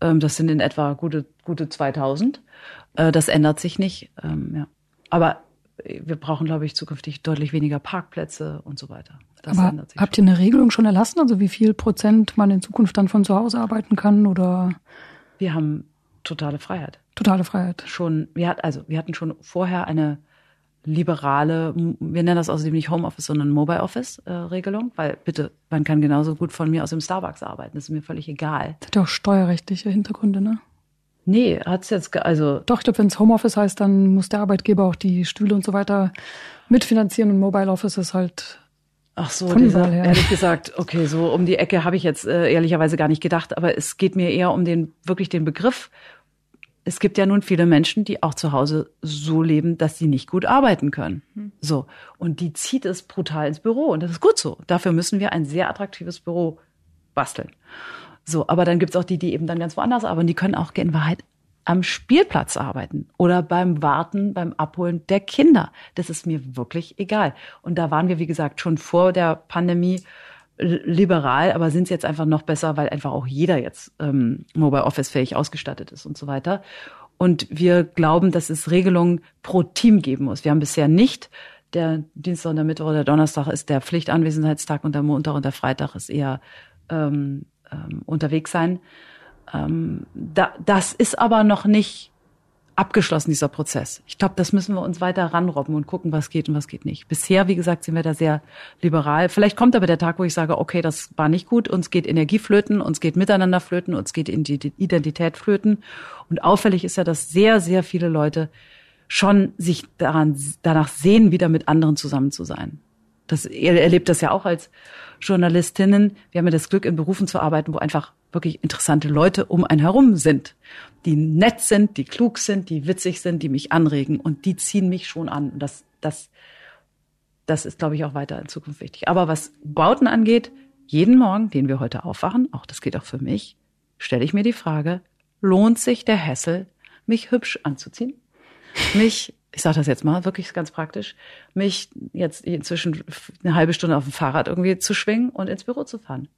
Ähm, das sind in etwa gute, gute 2000. Äh, das ändert sich nicht. Ähm, ja. Aber wir brauchen, glaube ich, zukünftig deutlich weniger Parkplätze und so weiter. Das Aber habt ihr eine Regelung schon erlassen, also wie viel Prozent man in Zukunft dann von zu Hause arbeiten kann oder? Wir haben totale Freiheit. Totale Freiheit. Schon, wir hatten, also wir hatten schon vorher eine liberale, wir nennen das außerdem nicht Homeoffice, sondern Mobile Office äh, Regelung, weil bitte, man kann genauso gut von mir aus dem Starbucks arbeiten, das ist mir völlig egal. Das hat ja auch steuerrechtliche Hintergründe, ne? Nee, hat's jetzt, also. Doch, ich glaube, wenn es Homeoffice heißt, dann muss der Arbeitgeber auch die Stühle und so weiter mitfinanzieren und Mobile Office ist halt. Ach so, dieser, ehrlich gesagt, okay, so um die Ecke habe ich jetzt äh, ehrlicherweise gar nicht gedacht, aber es geht mir eher um den, wirklich den Begriff. Es gibt ja nun viele Menschen, die auch zu Hause so leben, dass sie nicht gut arbeiten können. Hm. So. Und die zieht es brutal ins Büro. Und das ist gut so. Dafür müssen wir ein sehr attraktives Büro basteln. So, aber dann gibt's auch die, die eben dann ganz woanders arbeiten. Die können auch in Wahrheit am Spielplatz arbeiten oder beim Warten, beim Abholen der Kinder. Das ist mir wirklich egal. Und da waren wir, wie gesagt, schon vor der Pandemie liberal, aber sind es jetzt einfach noch besser, weil einfach auch jeder jetzt ähm, Mobile Office fähig ausgestattet ist und so weiter. Und wir glauben, dass es Regelungen pro Team geben muss. Wir haben bisher nicht der Dienstag und der Mittwoch oder Donnerstag ist der Pflichtanwesenheitstag und der Montag und der Freitag ist eher ähm, ähm, unterwegs sein. Ähm, da, das ist aber noch nicht abgeschlossen, dieser Prozess. Ich glaube, das müssen wir uns weiter ranrobben und gucken, was geht und was geht nicht. Bisher, wie gesagt, sind wir da sehr liberal. Vielleicht kommt aber der Tag, wo ich sage, okay, das war nicht gut, uns geht Energie flöten, uns geht Miteinander flöten, uns geht Identität flöten. Und auffällig ist ja, dass sehr, sehr viele Leute schon sich daran, danach sehen, wieder mit anderen zusammen zu sein. Das, ihr erlebt das ja auch als Journalistinnen. Wir haben ja das Glück, in Berufen zu arbeiten, wo einfach wirklich interessante Leute um einen herum sind, die nett sind, die klug sind, die witzig sind, die mich anregen und die ziehen mich schon an. Und das, das, das ist, glaube ich, auch weiter in Zukunft wichtig. Aber was Bauten angeht, jeden Morgen, den wir heute aufwachen, auch das geht auch für mich, stelle ich mir die Frage, lohnt sich der Hessel, mich hübsch anzuziehen? Mich ich sage das jetzt mal wirklich ganz praktisch, mich jetzt inzwischen eine halbe Stunde auf dem Fahrrad irgendwie zu schwingen und ins Büro zu fahren.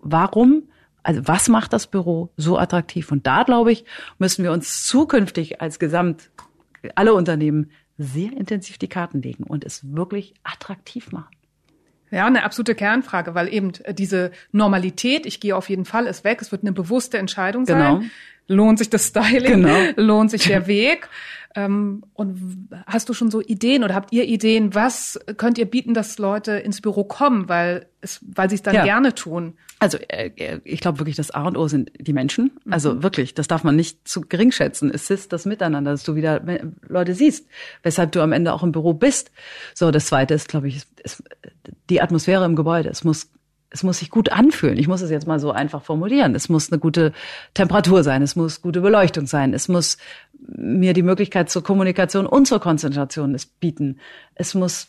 Warum? Also was macht das Büro so attraktiv? Und da, glaube ich, müssen wir uns zukünftig als Gesamt, alle Unternehmen, sehr intensiv die Karten legen und es wirklich attraktiv machen. Ja, eine absolute Kernfrage, weil eben diese Normalität, ich gehe auf jeden Fall, ist weg. Es wird eine bewusste Entscheidung sein. Genau. Lohnt sich das Styling? Genau. Lohnt sich der Weg? Ähm, und hast du schon so Ideen oder habt ihr Ideen, was könnt ihr bieten, dass Leute ins Büro kommen, weil es, weil sie es dann ja. gerne tun? Also äh, äh, ich glaube wirklich, das A und O sind die Menschen. Mhm. Also wirklich, das darf man nicht zu gering schätzen. Es ist das Miteinander, dass du wieder Leute siehst, weshalb du am Ende auch im Büro bist. So, das Zweite ist, glaube ich, ist die Atmosphäre im Gebäude. Es muss es muss sich gut anfühlen. Ich muss es jetzt mal so einfach formulieren. Es muss eine gute Temperatur sein, es muss gute Beleuchtung sein, es muss mir die Möglichkeit zur Kommunikation und zur Konzentration bieten. Es muss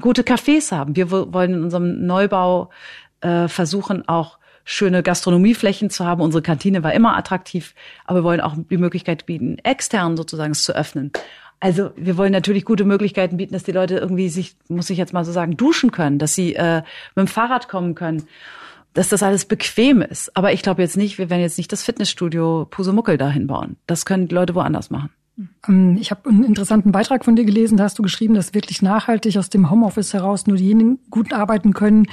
gute Cafés haben. Wir wollen in unserem Neubau äh, versuchen auch schöne Gastronomieflächen zu haben. Unsere Kantine war immer attraktiv, aber wir wollen auch die Möglichkeit bieten, extern sozusagen es zu öffnen. Also wir wollen natürlich gute Möglichkeiten bieten, dass die Leute irgendwie sich, muss ich jetzt mal so sagen, duschen können, dass sie äh, mit dem Fahrrad kommen können, dass das alles bequem ist. Aber ich glaube jetzt nicht, wir werden jetzt nicht das Fitnessstudio Pusemuckel dahin bauen. Das können die Leute woanders machen. Ähm, ich habe einen interessanten Beitrag von dir gelesen, da hast du geschrieben, dass wirklich nachhaltig aus dem Homeoffice heraus nur diejenigen gut arbeiten können,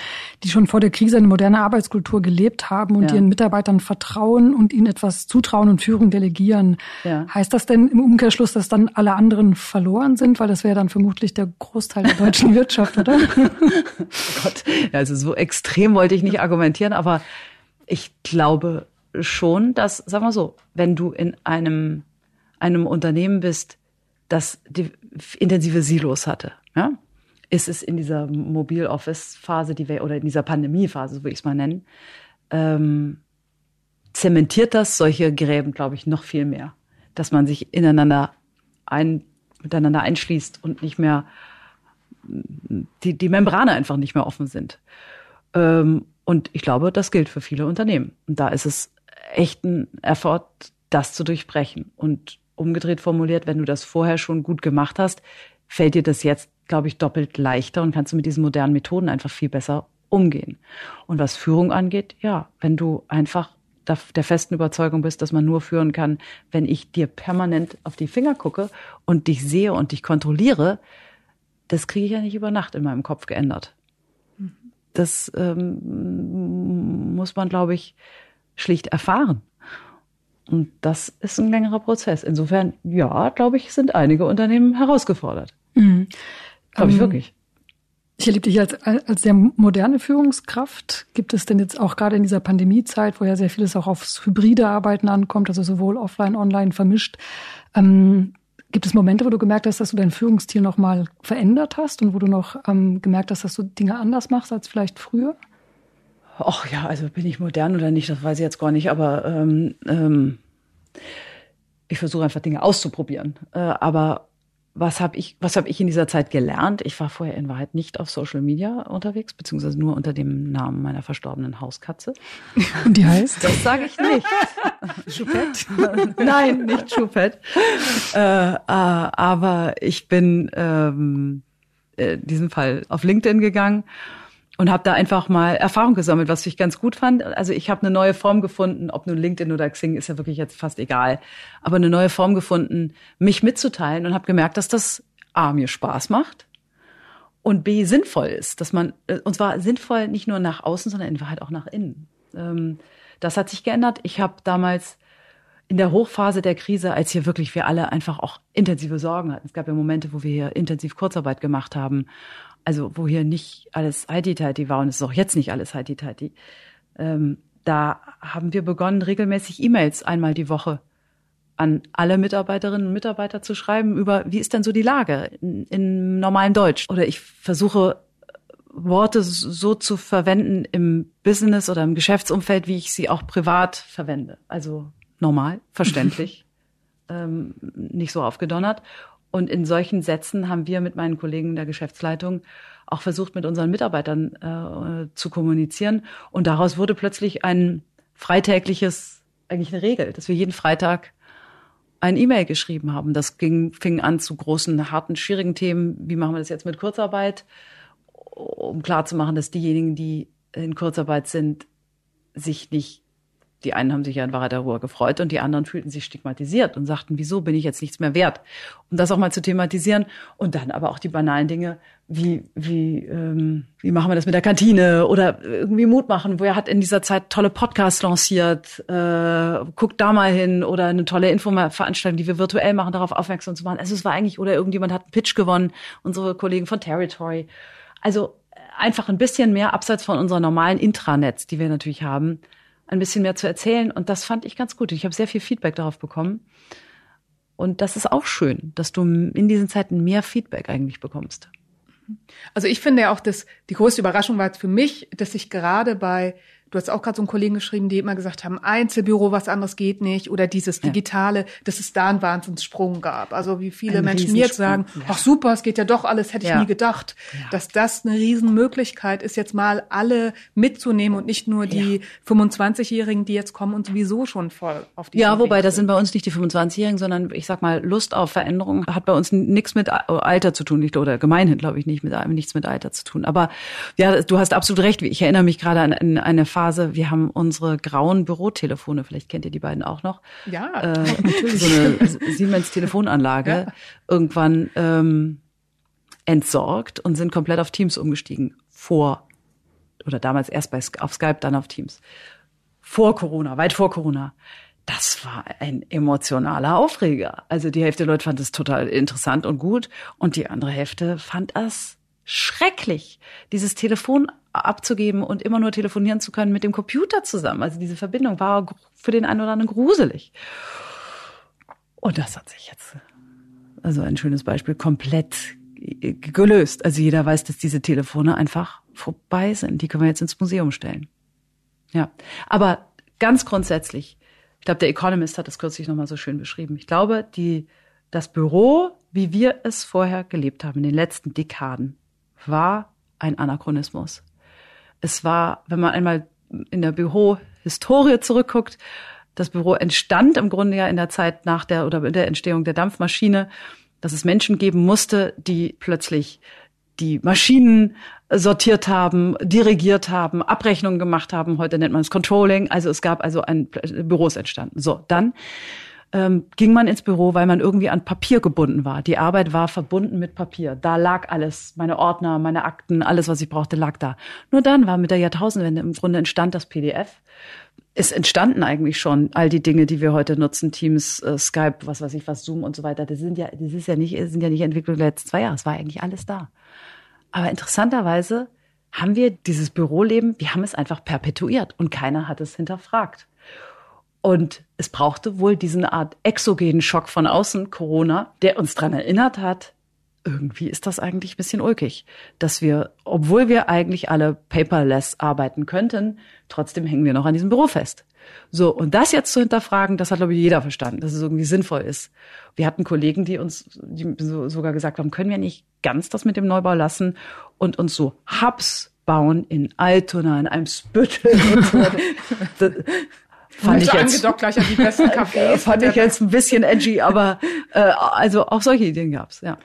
die schon vor der Krise eine moderne Arbeitskultur gelebt haben und ja. ihren Mitarbeitern vertrauen und ihnen etwas zutrauen und Führung delegieren. Ja. Heißt das denn im Umkehrschluss, dass dann alle anderen verloren sind? Weil das wäre dann vermutlich der Großteil der deutschen Wirtschaft, oder? oh Gott, also so extrem wollte ich nicht argumentieren, aber ich glaube schon, dass, sagen wir so, wenn du in einem einem Unternehmen bist, das intensive Silos hatte, ja, ist es in dieser Mobil-Office-Phase, die wir, oder in dieser Pandemie-Phase, so würde ich es mal nennen, ähm, zementiert das solche Gräben, glaube ich, noch viel mehr. Dass man sich ineinander ein, miteinander einschließt und nicht mehr, die, die Membrane einfach nicht mehr offen sind. Ähm, und ich glaube, das gilt für viele Unternehmen. Und da ist es echt ein Effort, das zu durchbrechen. Und umgedreht formuliert, wenn du das vorher schon gut gemacht hast, fällt dir das jetzt, glaube ich, doppelt leichter und kannst du mit diesen modernen Methoden einfach viel besser umgehen. Und was Führung angeht, ja, wenn du einfach der festen Überzeugung bist, dass man nur führen kann, wenn ich dir permanent auf die Finger gucke und dich sehe und dich kontrolliere, das kriege ich ja nicht über Nacht in meinem Kopf geändert. Das ähm, muss man, glaube ich, schlicht erfahren. Und das ist ein längerer Prozess. Insofern, ja, glaube ich, sind einige Unternehmen herausgefordert. Mhm. Glaube ich ähm, wirklich. Ich erlebe dich als, als sehr moderne Führungskraft. Gibt es denn jetzt auch gerade in dieser Pandemiezeit, wo ja sehr vieles auch aufs hybride Arbeiten ankommt, also sowohl offline, online vermischt, ähm, gibt es Momente, wo du gemerkt hast, dass du deinen Führungsstil nochmal verändert hast und wo du noch ähm, gemerkt hast, dass du Dinge anders machst als vielleicht früher? Ach ja, also bin ich modern oder nicht, das weiß ich jetzt gar nicht, aber ähm, ähm, ich versuche einfach Dinge auszuprobieren. Äh, aber was habe ich, was habe ich in dieser Zeit gelernt? Ich war vorher in Wahrheit nicht auf Social Media unterwegs, beziehungsweise nur unter dem Namen meiner verstorbenen Hauskatze. Und die heißt? Das sage ich nicht. Choupette? Nein, nicht Choupette. Äh, äh, aber ich bin ähm, äh, diesen Fall auf LinkedIn gegangen und habe da einfach mal Erfahrung gesammelt, was ich ganz gut fand. Also ich habe eine neue Form gefunden, ob nun LinkedIn oder Xing ist ja wirklich jetzt fast egal, aber eine neue Form gefunden, mich mitzuteilen und habe gemerkt, dass das A mir Spaß macht und B sinnvoll ist, dass man äh, und zwar sinnvoll nicht nur nach außen, sondern in Wahrheit auch nach innen. Ähm, das hat sich geändert. Ich habe damals in der Hochphase der Krise, als hier wirklich wir alle einfach auch intensive Sorgen hatten. Es gab ja Momente, wo wir hier intensiv Kurzarbeit gemacht haben also wo hier nicht alles heidi-teiti war und es ist auch jetzt nicht alles heidi-teiti, ähm, da haben wir begonnen, regelmäßig E-Mails einmal die Woche an alle Mitarbeiterinnen und Mitarbeiter zu schreiben über, wie ist denn so die Lage in, in normalen Deutsch? Oder ich versuche Worte so zu verwenden im Business oder im Geschäftsumfeld, wie ich sie auch privat verwende. Also normal, verständlich, ähm, nicht so aufgedonnert. Und in solchen Sätzen haben wir mit meinen Kollegen der Geschäftsleitung auch versucht, mit unseren Mitarbeitern äh, zu kommunizieren. Und daraus wurde plötzlich ein freitägliches, eigentlich eine Regel, dass wir jeden Freitag ein E-Mail geschrieben haben. Das ging, fing an zu großen, harten, schwierigen Themen. Wie machen wir das jetzt mit Kurzarbeit? Um klarzumachen, dass diejenigen, die in Kurzarbeit sind, sich nicht die einen haben sich ja in Wahrheit darüber gefreut und die anderen fühlten sich stigmatisiert und sagten, wieso bin ich jetzt nichts mehr wert? Um das auch mal zu thematisieren und dann aber auch die banalen Dinge, wie, wie, ähm, wie machen wir das mit der Kantine oder irgendwie Mut machen, woher hat in dieser Zeit tolle Podcasts lanciert, äh, guckt da mal hin oder eine tolle Infoveranstaltung, die wir virtuell machen, darauf aufmerksam zu machen. Also es war eigentlich, oder irgendjemand hat einen Pitch gewonnen, unsere Kollegen von Territory. Also einfach ein bisschen mehr abseits von unseren normalen Intranets, die wir natürlich haben, ein bisschen mehr zu erzählen. Und das fand ich ganz gut. Ich habe sehr viel Feedback darauf bekommen. Und das ist auch schön, dass du in diesen Zeiten mehr Feedback eigentlich bekommst. Also ich finde ja auch, dass die größte Überraschung war für mich, dass ich gerade bei Du hast auch gerade so einen Kollegen geschrieben, die immer gesagt haben, Einzelbüro, was anderes geht nicht oder dieses Digitale, ja. dass es da einen Wahnsinnssprung gab. Also wie viele Ein Menschen mir jetzt sagen, ja. ach super, es geht ja doch alles, hätte ich ja. nie gedacht, dass das eine Riesenmöglichkeit ist, jetzt mal alle mitzunehmen und nicht nur die 25-Jährigen, die jetzt kommen und sowieso schon voll auf die Ja, wobei das sind bei uns nicht die 25-Jährigen, sondern ich sag mal, Lust auf Veränderung hat bei uns nichts mit Alter zu tun, oder gemeinhin, glaube ich, nicht mit nichts mit Alter zu tun. Aber ja, du hast absolut recht. Ich erinnere mich gerade an, an eine Phase, wir haben unsere grauen Bürotelefone, vielleicht kennt ihr die beiden auch noch. Ja, äh, natürlich. So eine Siemens Telefonanlage ja. irgendwann ähm, entsorgt und sind komplett auf Teams umgestiegen. Vor oder damals erst bei, auf Skype, dann auf Teams. Vor Corona, weit vor Corona. Das war ein emotionaler Aufreger. Also die Hälfte der Leute fand es total interessant und gut und die andere Hälfte fand es schrecklich, dieses Telefon abzugeben und immer nur telefonieren zu können mit dem Computer zusammen. Also diese Verbindung war für den einen oder anderen gruselig. Und das hat sich jetzt, also ein schönes Beispiel, komplett gelöst. Also jeder weiß, dass diese Telefone einfach vorbei sind. Die können wir jetzt ins Museum stellen. Ja, aber ganz grundsätzlich, ich glaube, der Economist hat das kürzlich nochmal so schön beschrieben. Ich glaube, die, das Büro, wie wir es vorher gelebt haben in den letzten Dekaden, war ein Anachronismus. Es war, wenn man einmal in der Bürohistorie zurückguckt, das Büro entstand im Grunde ja in der Zeit nach der oder in der Entstehung der Dampfmaschine, dass es Menschen geben musste, die plötzlich die Maschinen sortiert haben, dirigiert haben, Abrechnungen gemacht haben. Heute nennt man es Controlling. Also es gab also ein Büros entstanden. So, dann ähm, ging man ins Büro, weil man irgendwie an Papier gebunden war. Die Arbeit war verbunden mit Papier. Da lag alles, meine Ordner, meine Akten, alles, was ich brauchte, lag da. Nur dann war mit der Jahrtausendwende im Grunde entstand das PDF. Es entstanden eigentlich schon all die Dinge, die wir heute nutzen, Teams, äh, Skype, was weiß ich was, Zoom und so weiter. Das sind ja, das ist ja nicht, sind ja nicht Entwicklung der letzten zwei Jahre. Es war eigentlich alles da. Aber interessanterweise haben wir dieses Büroleben, wir haben es einfach perpetuiert und keiner hat es hinterfragt. Und es brauchte wohl diesen Art exogenen Schock von außen, Corona, der uns dran erinnert hat, irgendwie ist das eigentlich ein bisschen ulkig, dass wir, obwohl wir eigentlich alle paperless arbeiten könnten, trotzdem hängen wir noch an diesem Büro fest. So, und das jetzt zu hinterfragen, das hat, glaube ich, jeder verstanden, dass es irgendwie sinnvoll ist. Wir hatten Kollegen, die uns die so, sogar gesagt haben, können wir nicht ganz das mit dem Neubau lassen und uns so Hubs bauen in Altona, in einem Spüttel. Fand ich jetzt, gleich an die besten Cafés. fand ich jetzt ein bisschen edgy, aber äh, also auch solche Ideen gab's, ja.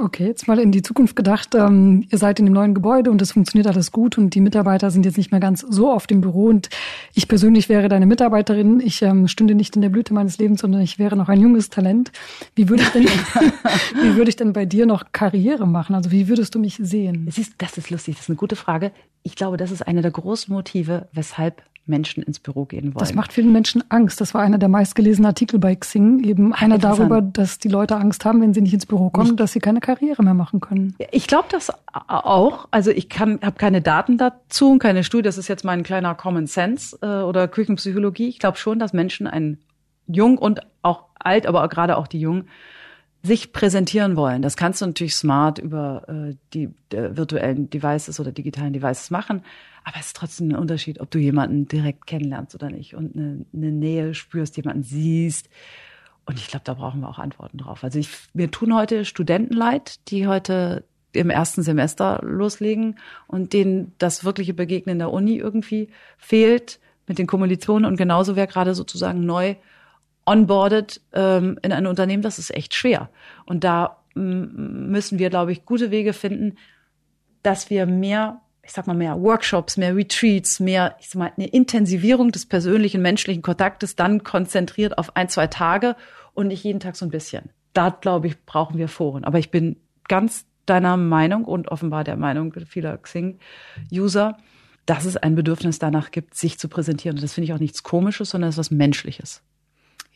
Okay, jetzt mal in die Zukunft gedacht. Ähm, ihr seid in dem neuen Gebäude und es funktioniert alles gut und die Mitarbeiter sind jetzt nicht mehr ganz so oft im Büro und ich persönlich wäre deine Mitarbeiterin. Ich ähm, stünde nicht in der Blüte meines Lebens, sondern ich wäre noch ein junges Talent. Wie würde ich denn, wie würde ich denn bei dir noch Karriere machen? Also wie würdest du mich sehen? Das ist, das ist lustig, das ist eine gute Frage. Ich glaube, das ist eine der großen Motive, weshalb Menschen ins Büro gehen wollen. Das macht vielen Menschen Angst. Das war einer der meistgelesenen Artikel bei Xing, eben einer darüber, dass die Leute Angst haben, wenn sie nicht ins Büro kommen, nicht. dass sie keine Karriere mehr machen können. Ich glaube das auch. Also ich habe keine Daten dazu und keine Studie. Das ist jetzt mein kleiner Common Sense äh, oder Küchenpsychologie. Ich glaube schon, dass Menschen ein jung und auch alt, aber gerade auch die Jungen sich präsentieren wollen. Das kannst du natürlich smart über äh, die virtuellen Devices oder digitalen Devices machen. Aber es ist trotzdem ein Unterschied, ob du jemanden direkt kennenlernst oder nicht und eine, eine Nähe spürst, jemanden siehst. Und ich glaube, da brauchen wir auch Antworten drauf. Also ich, mir tun heute Studenten leid, die heute im ersten Semester loslegen und denen das wirkliche Begegnen der Uni irgendwie fehlt mit den Kommilitonen. Und genauso wer gerade sozusagen neu onboardet ähm, in ein Unternehmen, das ist echt schwer. Und da müssen wir, glaube ich, gute Wege finden, dass wir mehr ich sag mal, mehr Workshops, mehr Retreats, mehr, ich sag mal, eine Intensivierung des persönlichen menschlichen Kontaktes dann konzentriert auf ein, zwei Tage und nicht jeden Tag so ein bisschen. Da, glaube ich, brauchen wir Foren. Aber ich bin ganz deiner Meinung und offenbar der Meinung vieler Xing-User, dass es ein Bedürfnis danach gibt, sich zu präsentieren. Und das finde ich auch nichts Komisches, sondern es ist was Menschliches.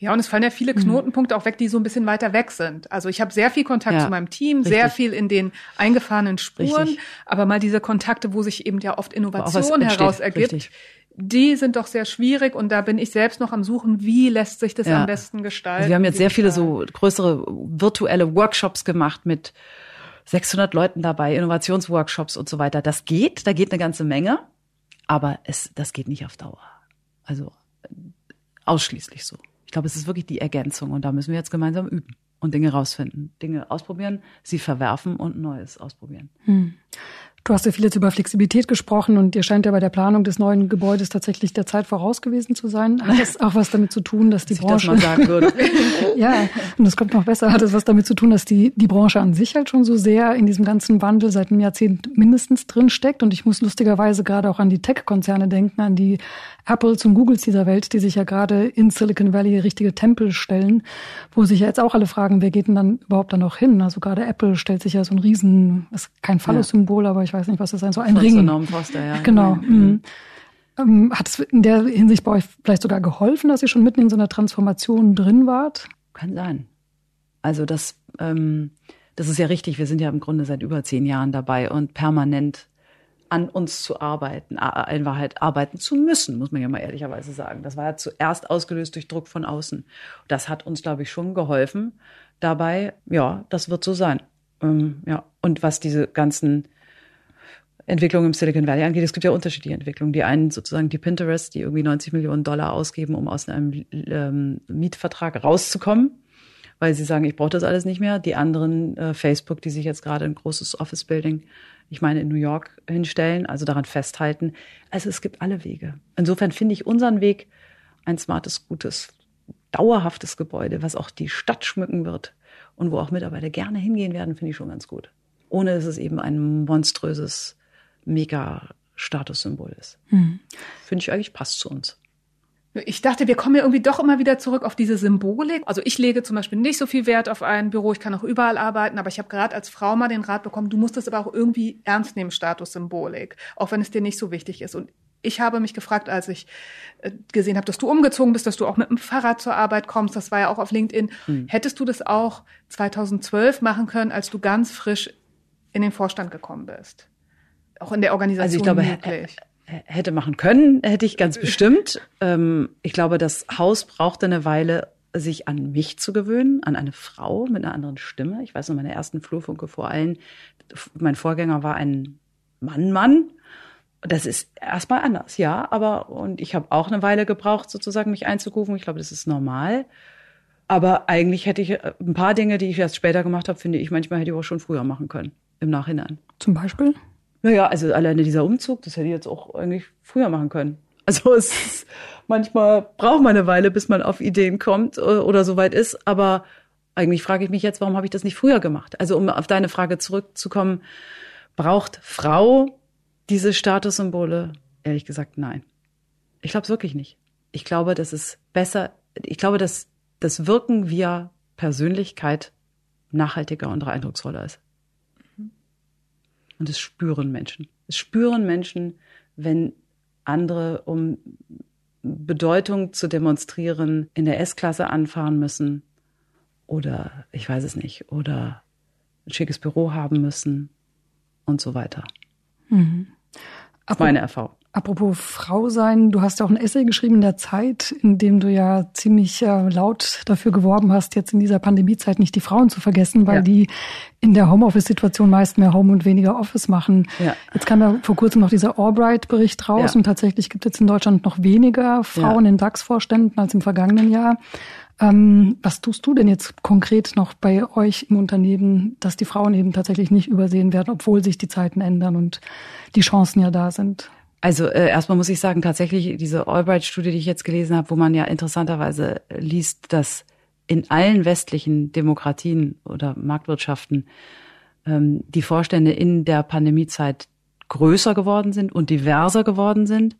Ja, und es fallen ja viele mhm. Knotenpunkte auch weg, die so ein bisschen weiter weg sind. Also ich habe sehr viel Kontakt ja, zu meinem Team, richtig. sehr viel in den eingefahrenen Spuren, richtig. aber mal diese Kontakte, wo sich eben ja oft Innovation heraus ergibt. Richtig. Die sind doch sehr schwierig und da bin ich selbst noch am Suchen, wie lässt sich das ja. am besten gestalten. Also wir haben jetzt sehr viele so größere virtuelle Workshops gemacht mit 600 Leuten dabei, Innovationsworkshops und so weiter. Das geht, da geht eine ganze Menge, aber es, das geht nicht auf Dauer. Also ausschließlich so glaube, es ist wirklich die Ergänzung und da müssen wir jetzt gemeinsam üben und Dinge rausfinden, Dinge ausprobieren, sie verwerfen und Neues ausprobieren. Hm. Du hast ja viel jetzt über Flexibilität gesprochen und ihr scheint ja bei der Planung des neuen Gebäudes tatsächlich der Zeit voraus gewesen zu sein. Hat das auch was damit zu tun, dass die dass Branche. Ich das mal sagen würde. ja, und das kommt noch besser. Hat es was damit zu tun, dass die, die Branche an sich halt schon so sehr in diesem ganzen Wandel seit einem Jahrzehnt mindestens drin steckt. Und ich muss lustigerweise gerade auch an die Tech-Konzerne denken, an die Apples und Googles dieser Welt, die sich ja gerade in Silicon Valley richtige Tempel stellen, wo sich ja jetzt auch alle fragen, wer geht denn dann überhaupt da noch hin? Also gerade Apple stellt sich ja so ein riesen, ist kein Phallus-Symbol, aber ich weiß nicht, was das sein soll, ein Ring. Foster, ja. Genau. Mhm. Ähm, hat es in der Hinsicht bei euch vielleicht sogar geholfen, dass ihr schon mitten in so einer Transformation drin wart? Kann sein. Also das, ähm, das ist ja richtig. Wir sind ja im Grunde seit über zehn Jahren dabei und permanent an uns zu arbeiten, in Wahrheit arbeiten zu müssen, muss man ja mal ehrlicherweise sagen. Das war ja zuerst ausgelöst durch Druck von außen. Das hat uns, glaube ich, schon geholfen dabei. Ja, das wird so sein. Ähm, ja, und was diese ganzen Entwicklungen im Silicon Valley angeht, es gibt ja unterschiedliche Entwicklungen. Die einen sozusagen die Pinterest, die irgendwie 90 Millionen Dollar ausgeben, um aus einem ähm, Mietvertrag rauszukommen weil sie sagen, ich brauche das alles nicht mehr. Die anderen, äh, Facebook, die sich jetzt gerade ein großes Office-Building ich meine in New York hinstellen, also daran festhalten. Also es gibt alle Wege. Insofern finde ich unseren Weg ein smartes, gutes, dauerhaftes Gebäude, was auch die Stadt schmücken wird und wo auch Mitarbeiter gerne hingehen werden, finde ich schon ganz gut. ohne dass es eben ein monströses Mega-Statussymbol ist. Mhm. Finde ich eigentlich passt zu uns. Ich dachte, wir kommen ja irgendwie doch immer wieder zurück auf diese Symbolik. Also ich lege zum Beispiel nicht so viel Wert auf ein Büro, ich kann auch überall arbeiten, aber ich habe gerade als Frau mal den Rat bekommen, du musst das aber auch irgendwie ernst nehmen, Statussymbolik, auch wenn es dir nicht so wichtig ist. Und ich habe mich gefragt, als ich äh, gesehen habe, dass du umgezogen bist, dass du auch mit dem Fahrrad zur Arbeit kommst, das war ja auch auf LinkedIn. Mhm. Hättest du das auch 2012 machen können, als du ganz frisch in den Vorstand gekommen bist? Auch in der Organisation also ich glaube, möglich hätte machen können, hätte ich ganz bestimmt. Ähm, ich glaube, das Haus brauchte eine Weile, sich an mich zu gewöhnen, an eine Frau mit einer anderen Stimme. Ich weiß noch, meine ersten Flurfunke vor allen, mein Vorgänger war ein Mann-Mann. Das ist erstmal anders, ja, aber und ich habe auch eine Weile gebraucht, sozusagen mich einzurufen. Ich glaube, das ist normal. Aber eigentlich hätte ich äh, ein paar Dinge, die ich erst später gemacht habe, finde ich manchmal hätte ich auch schon früher machen können im Nachhinein. Zum Beispiel? Naja, also alleine dieser Umzug, das hätte ich jetzt auch eigentlich früher machen können. Also es ist, manchmal braucht man eine Weile, bis man auf Ideen kommt äh, oder soweit ist. Aber eigentlich frage ich mich jetzt, warum habe ich das nicht früher gemacht? Also um auf deine Frage zurückzukommen, braucht Frau diese Statussymbole? Ehrlich gesagt, nein. Ich glaube es wirklich nicht. Ich glaube, dass es besser, ich glaube, dass das Wirken via Persönlichkeit nachhaltiger und eindrucksvoller ist. Und es spüren Menschen. Es spüren Menschen, wenn andere, um Bedeutung zu demonstrieren, in der S-Klasse anfahren müssen oder ich weiß es nicht, oder ein schickes Büro haben müssen und so weiter. Mhm. Meine Erfahrung. Apropos Frau sein, du hast ja auch ein Essay geschrieben in der Zeit, in dem du ja ziemlich äh, laut dafür geworben hast, jetzt in dieser Pandemiezeit nicht die Frauen zu vergessen, weil ja. die in der Homeoffice-Situation meist mehr Home und weniger Office machen. Ja. Jetzt kam ja vor kurzem noch dieser Albright-Bericht raus ja. und tatsächlich gibt es jetzt in Deutschland noch weniger Frauen in DAX-Vorständen als im vergangenen Jahr. Ähm, was tust du denn jetzt konkret noch bei euch im Unternehmen, dass die Frauen eben tatsächlich nicht übersehen werden, obwohl sich die Zeiten ändern und die Chancen ja da sind? Also äh, erstmal muss ich sagen, tatsächlich diese Albright-Studie, die ich jetzt gelesen habe, wo man ja interessanterweise liest, dass in allen westlichen Demokratien oder Marktwirtschaften ähm, die Vorstände in der Pandemiezeit größer geworden sind und diverser geworden sind.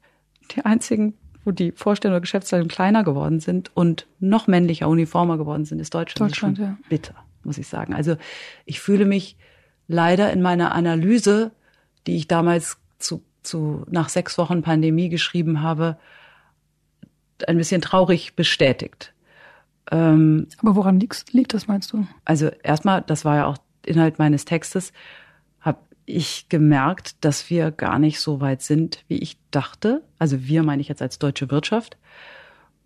Die einzigen, wo die Vorstände oder Geschäftsleitung kleiner geworden sind und noch männlicher, uniformer geworden sind, ist Deutschland. Deutschland, ja. Bitter, muss ich sagen. Also ich fühle mich leider in meiner Analyse, die ich damals zu zu, nach sechs Wochen Pandemie geschrieben habe, ein bisschen traurig bestätigt. Ähm, Aber woran liegt, liegt das, meinst du? Also erstmal, das war ja auch Inhalt meines Textes, habe ich gemerkt, dass wir gar nicht so weit sind, wie ich dachte. Also wir meine ich jetzt als deutsche Wirtschaft,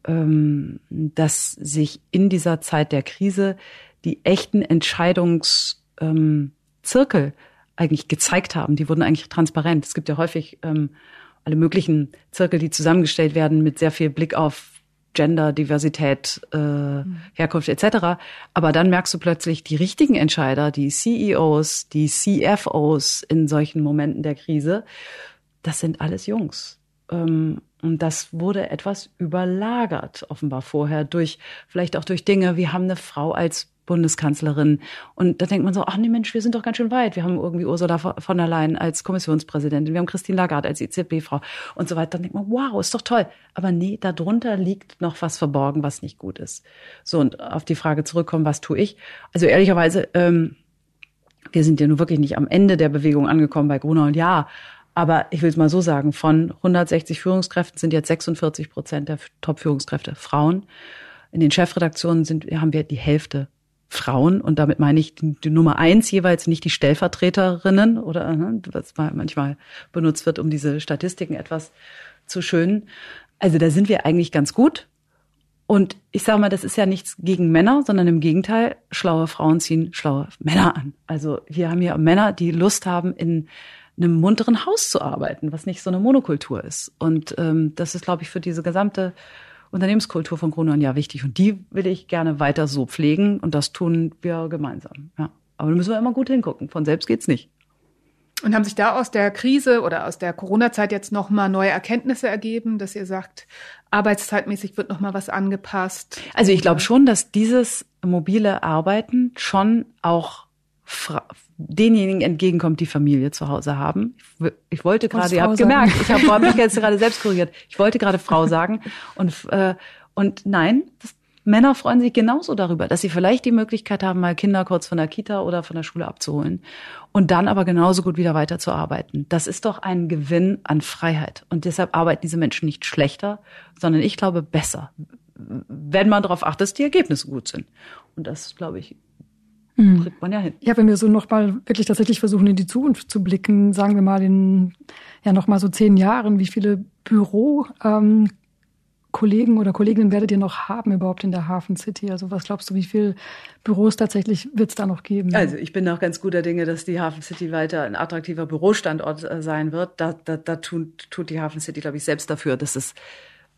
ähm, dass sich in dieser Zeit der Krise die echten Entscheidungszirkel ähm, eigentlich gezeigt haben. Die wurden eigentlich transparent. Es gibt ja häufig ähm, alle möglichen Zirkel, die zusammengestellt werden mit sehr viel Blick auf Gender, Diversität, äh, mhm. Herkunft etc. Aber dann merkst du plötzlich, die richtigen Entscheider, die CEOs, die CFOs in solchen Momenten der Krise, das sind alles Jungs. Ähm, und das wurde etwas überlagert, offenbar vorher, durch, vielleicht auch durch Dinge, wir haben eine Frau als Bundeskanzlerin. Und da denkt man so, ach nee Mensch, wir sind doch ganz schön weit. Wir haben irgendwie Ursula von der Leyen als Kommissionspräsidentin, wir haben Christine Lagarde als EZB-Frau und so weiter. Dann denkt man, wow, ist doch toll. Aber nee, darunter liegt noch was verborgen, was nicht gut ist. So, und auf die Frage zurückkommen, was tue ich? Also ehrlicherweise, ähm, wir sind ja nun wirklich nicht am Ende der Bewegung angekommen bei Gruner und Ja. Aber ich will es mal so sagen, von 160 Führungskräften sind jetzt 46 Prozent der Top-Führungskräfte Frauen. In den Chefredaktionen sind, haben wir die Hälfte Frauen und damit meine ich die, Nummer eins jeweils nicht die Stellvertreterinnen oder ne, was manchmal benutzt wird, um diese Statistiken etwas zu schönen. Also da sind wir eigentlich ganz gut. Und ich sage mal, das ist ja nichts gegen Männer, sondern im Gegenteil, schlaue Frauen ziehen schlaue Männer an. Also wir haben hier Männer, die Lust haben, in einem munteren Haus zu arbeiten, was nicht so eine Monokultur ist. Und ähm, das ist, glaube ich, für diese gesamte Unternehmenskultur von Gruner ja wichtig. Und die will ich gerne weiter so pflegen und das tun wir gemeinsam. Ja. Aber da müssen wir immer gut hingucken. Von selbst geht's nicht. Und haben sich da aus der Krise oder aus der Corona-Zeit jetzt nochmal neue Erkenntnisse ergeben, dass ihr sagt, arbeitszeitmäßig wird nochmal was angepasst? Also ich glaube schon, dass dieses mobile Arbeiten schon auch denjenigen entgegenkommt, die Familie zu Hause haben. Ich, ich wollte gerade, ihr habt gemerkt, ich habe hab mich jetzt gerade selbst korrigiert. Ich wollte gerade Frau sagen und äh, und nein, das, Männer freuen sich genauso darüber, dass sie vielleicht die Möglichkeit haben, mal Kinder kurz von der Kita oder von der Schule abzuholen und dann aber genauso gut wieder weiterzuarbeiten. Das ist doch ein Gewinn an Freiheit und deshalb arbeiten diese Menschen nicht schlechter, sondern ich glaube besser, wenn man darauf achtet, dass die Ergebnisse gut sind. Und das, glaube ich, mhm. kriegt man ja hin. Ja, wenn wir so nochmal wirklich tatsächlich versuchen, in die Zukunft zu blicken, sagen wir mal in ja nochmal so zehn Jahren, wie viele Büro ähm, Kollegen oder Kolleginnen werdet ihr noch haben überhaupt in der Hafen City? Also was glaubst du, wie viele Büros tatsächlich wird es da noch geben? Also ich bin auch ganz guter Dinge, dass die Hafen City weiter ein attraktiver Bürostandort äh, sein wird. Da, da, da tut, tut die Hafen City, glaube ich, selbst dafür, dass es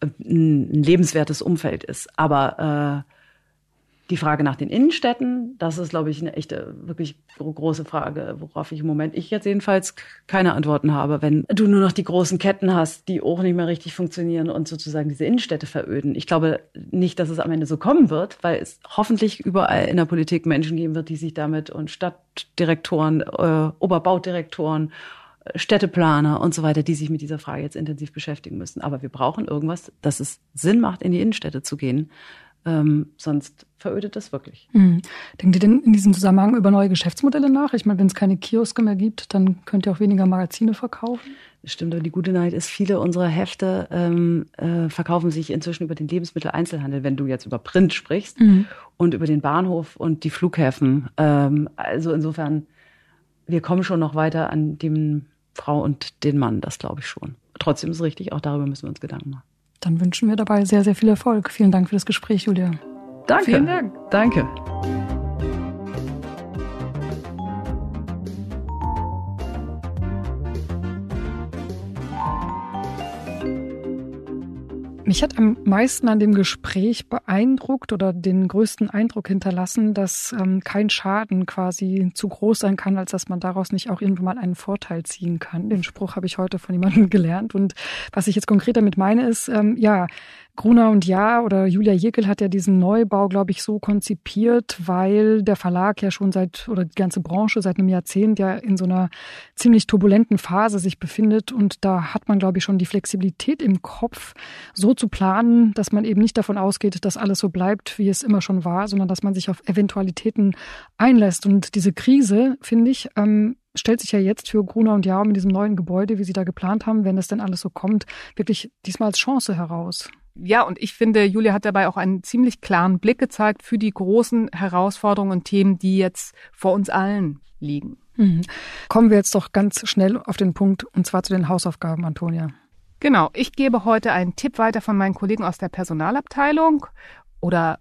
ein lebenswertes Umfeld ist. Aber äh, die Frage nach den Innenstädten, das ist, glaube ich, eine echte, wirklich große Frage, worauf ich im Moment, ich jetzt jedenfalls keine Antworten habe. Wenn du nur noch die großen Ketten hast, die auch nicht mehr richtig funktionieren und sozusagen diese Innenstädte veröden. Ich glaube nicht, dass es am Ende so kommen wird, weil es hoffentlich überall in der Politik Menschen geben wird, die sich damit und Stadtdirektoren, äh, Oberbaudirektoren Städteplaner und so weiter, die sich mit dieser Frage jetzt intensiv beschäftigen müssen. Aber wir brauchen irgendwas, dass es Sinn macht, in die Innenstädte zu gehen. Ähm, sonst verödet das wirklich. Mhm. Denkt ihr denn in diesem Zusammenhang über neue Geschäftsmodelle nach? Ich meine, wenn es keine Kioske mehr gibt, dann könnt ihr auch weniger Magazine verkaufen. Das stimmt, aber die gute Nachricht ist, viele unserer Hefte ähm, äh, verkaufen sich inzwischen über den Lebensmitteleinzelhandel, wenn du jetzt über Print sprichst mhm. und über den Bahnhof und die Flughäfen. Ähm, also insofern, wir kommen schon noch weiter an dem Frau und den Mann, das glaube ich schon. Trotzdem ist es richtig, auch darüber müssen wir uns Gedanken machen. Dann wünschen wir dabei sehr, sehr viel Erfolg. Vielen Dank für das Gespräch, Julia. Danke. Vielen Dank. Danke. Mich hat am meisten an dem Gespräch beeindruckt oder den größten Eindruck hinterlassen, dass ähm, kein Schaden quasi zu groß sein kann, als dass man daraus nicht auch irgendwann mal einen Vorteil ziehen kann. Den Spruch habe ich heute von jemandem gelernt. Und was ich jetzt konkret damit meine, ist, ähm, ja, Gruner und Ja oder Julia Jekyll hat ja diesen Neubau, glaube ich, so konzipiert, weil der Verlag ja schon seit oder die ganze Branche seit einem Jahrzehnt ja in so einer ziemlich turbulenten Phase sich befindet und da hat man, glaube ich, schon die Flexibilität im Kopf, so zu planen, dass man eben nicht davon ausgeht, dass alles so bleibt, wie es immer schon war, sondern dass man sich auf Eventualitäten einlässt. Und diese Krise, finde ich, ähm, stellt sich ja jetzt für Gruner und Jahr mit diesem neuen Gebäude, wie sie da geplant haben, wenn es denn alles so kommt, wirklich diesmal als Chance heraus ja, und ich finde, Julia hat dabei auch einen ziemlich klaren Blick gezeigt für die großen Herausforderungen und Themen, die jetzt vor uns allen liegen. Mhm. Kommen wir jetzt doch ganz schnell auf den Punkt, und zwar zu den Hausaufgaben, Antonia. Genau, ich gebe heute einen Tipp weiter von meinen Kollegen aus der Personalabteilung oder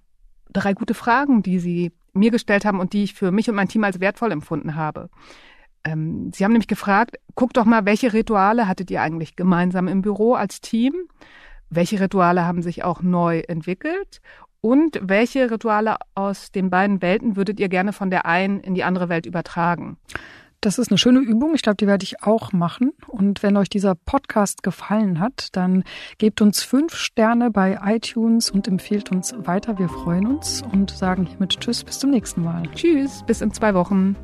drei gute Fragen, die sie mir gestellt haben und die ich für mich und mein Team als wertvoll empfunden habe. Ähm, sie haben nämlich gefragt, guckt doch mal, welche Rituale hattet ihr eigentlich gemeinsam im Büro als Team? Welche Rituale haben sich auch neu entwickelt? Und welche Rituale aus den beiden Welten würdet ihr gerne von der einen in die andere Welt übertragen? Das ist eine schöne Übung. Ich glaube, die werde ich auch machen. Und wenn euch dieser Podcast gefallen hat, dann gebt uns fünf Sterne bei iTunes und empfehlt uns weiter. Wir freuen uns und sagen hiermit Tschüss, bis zum nächsten Mal. Tschüss, bis in zwei Wochen.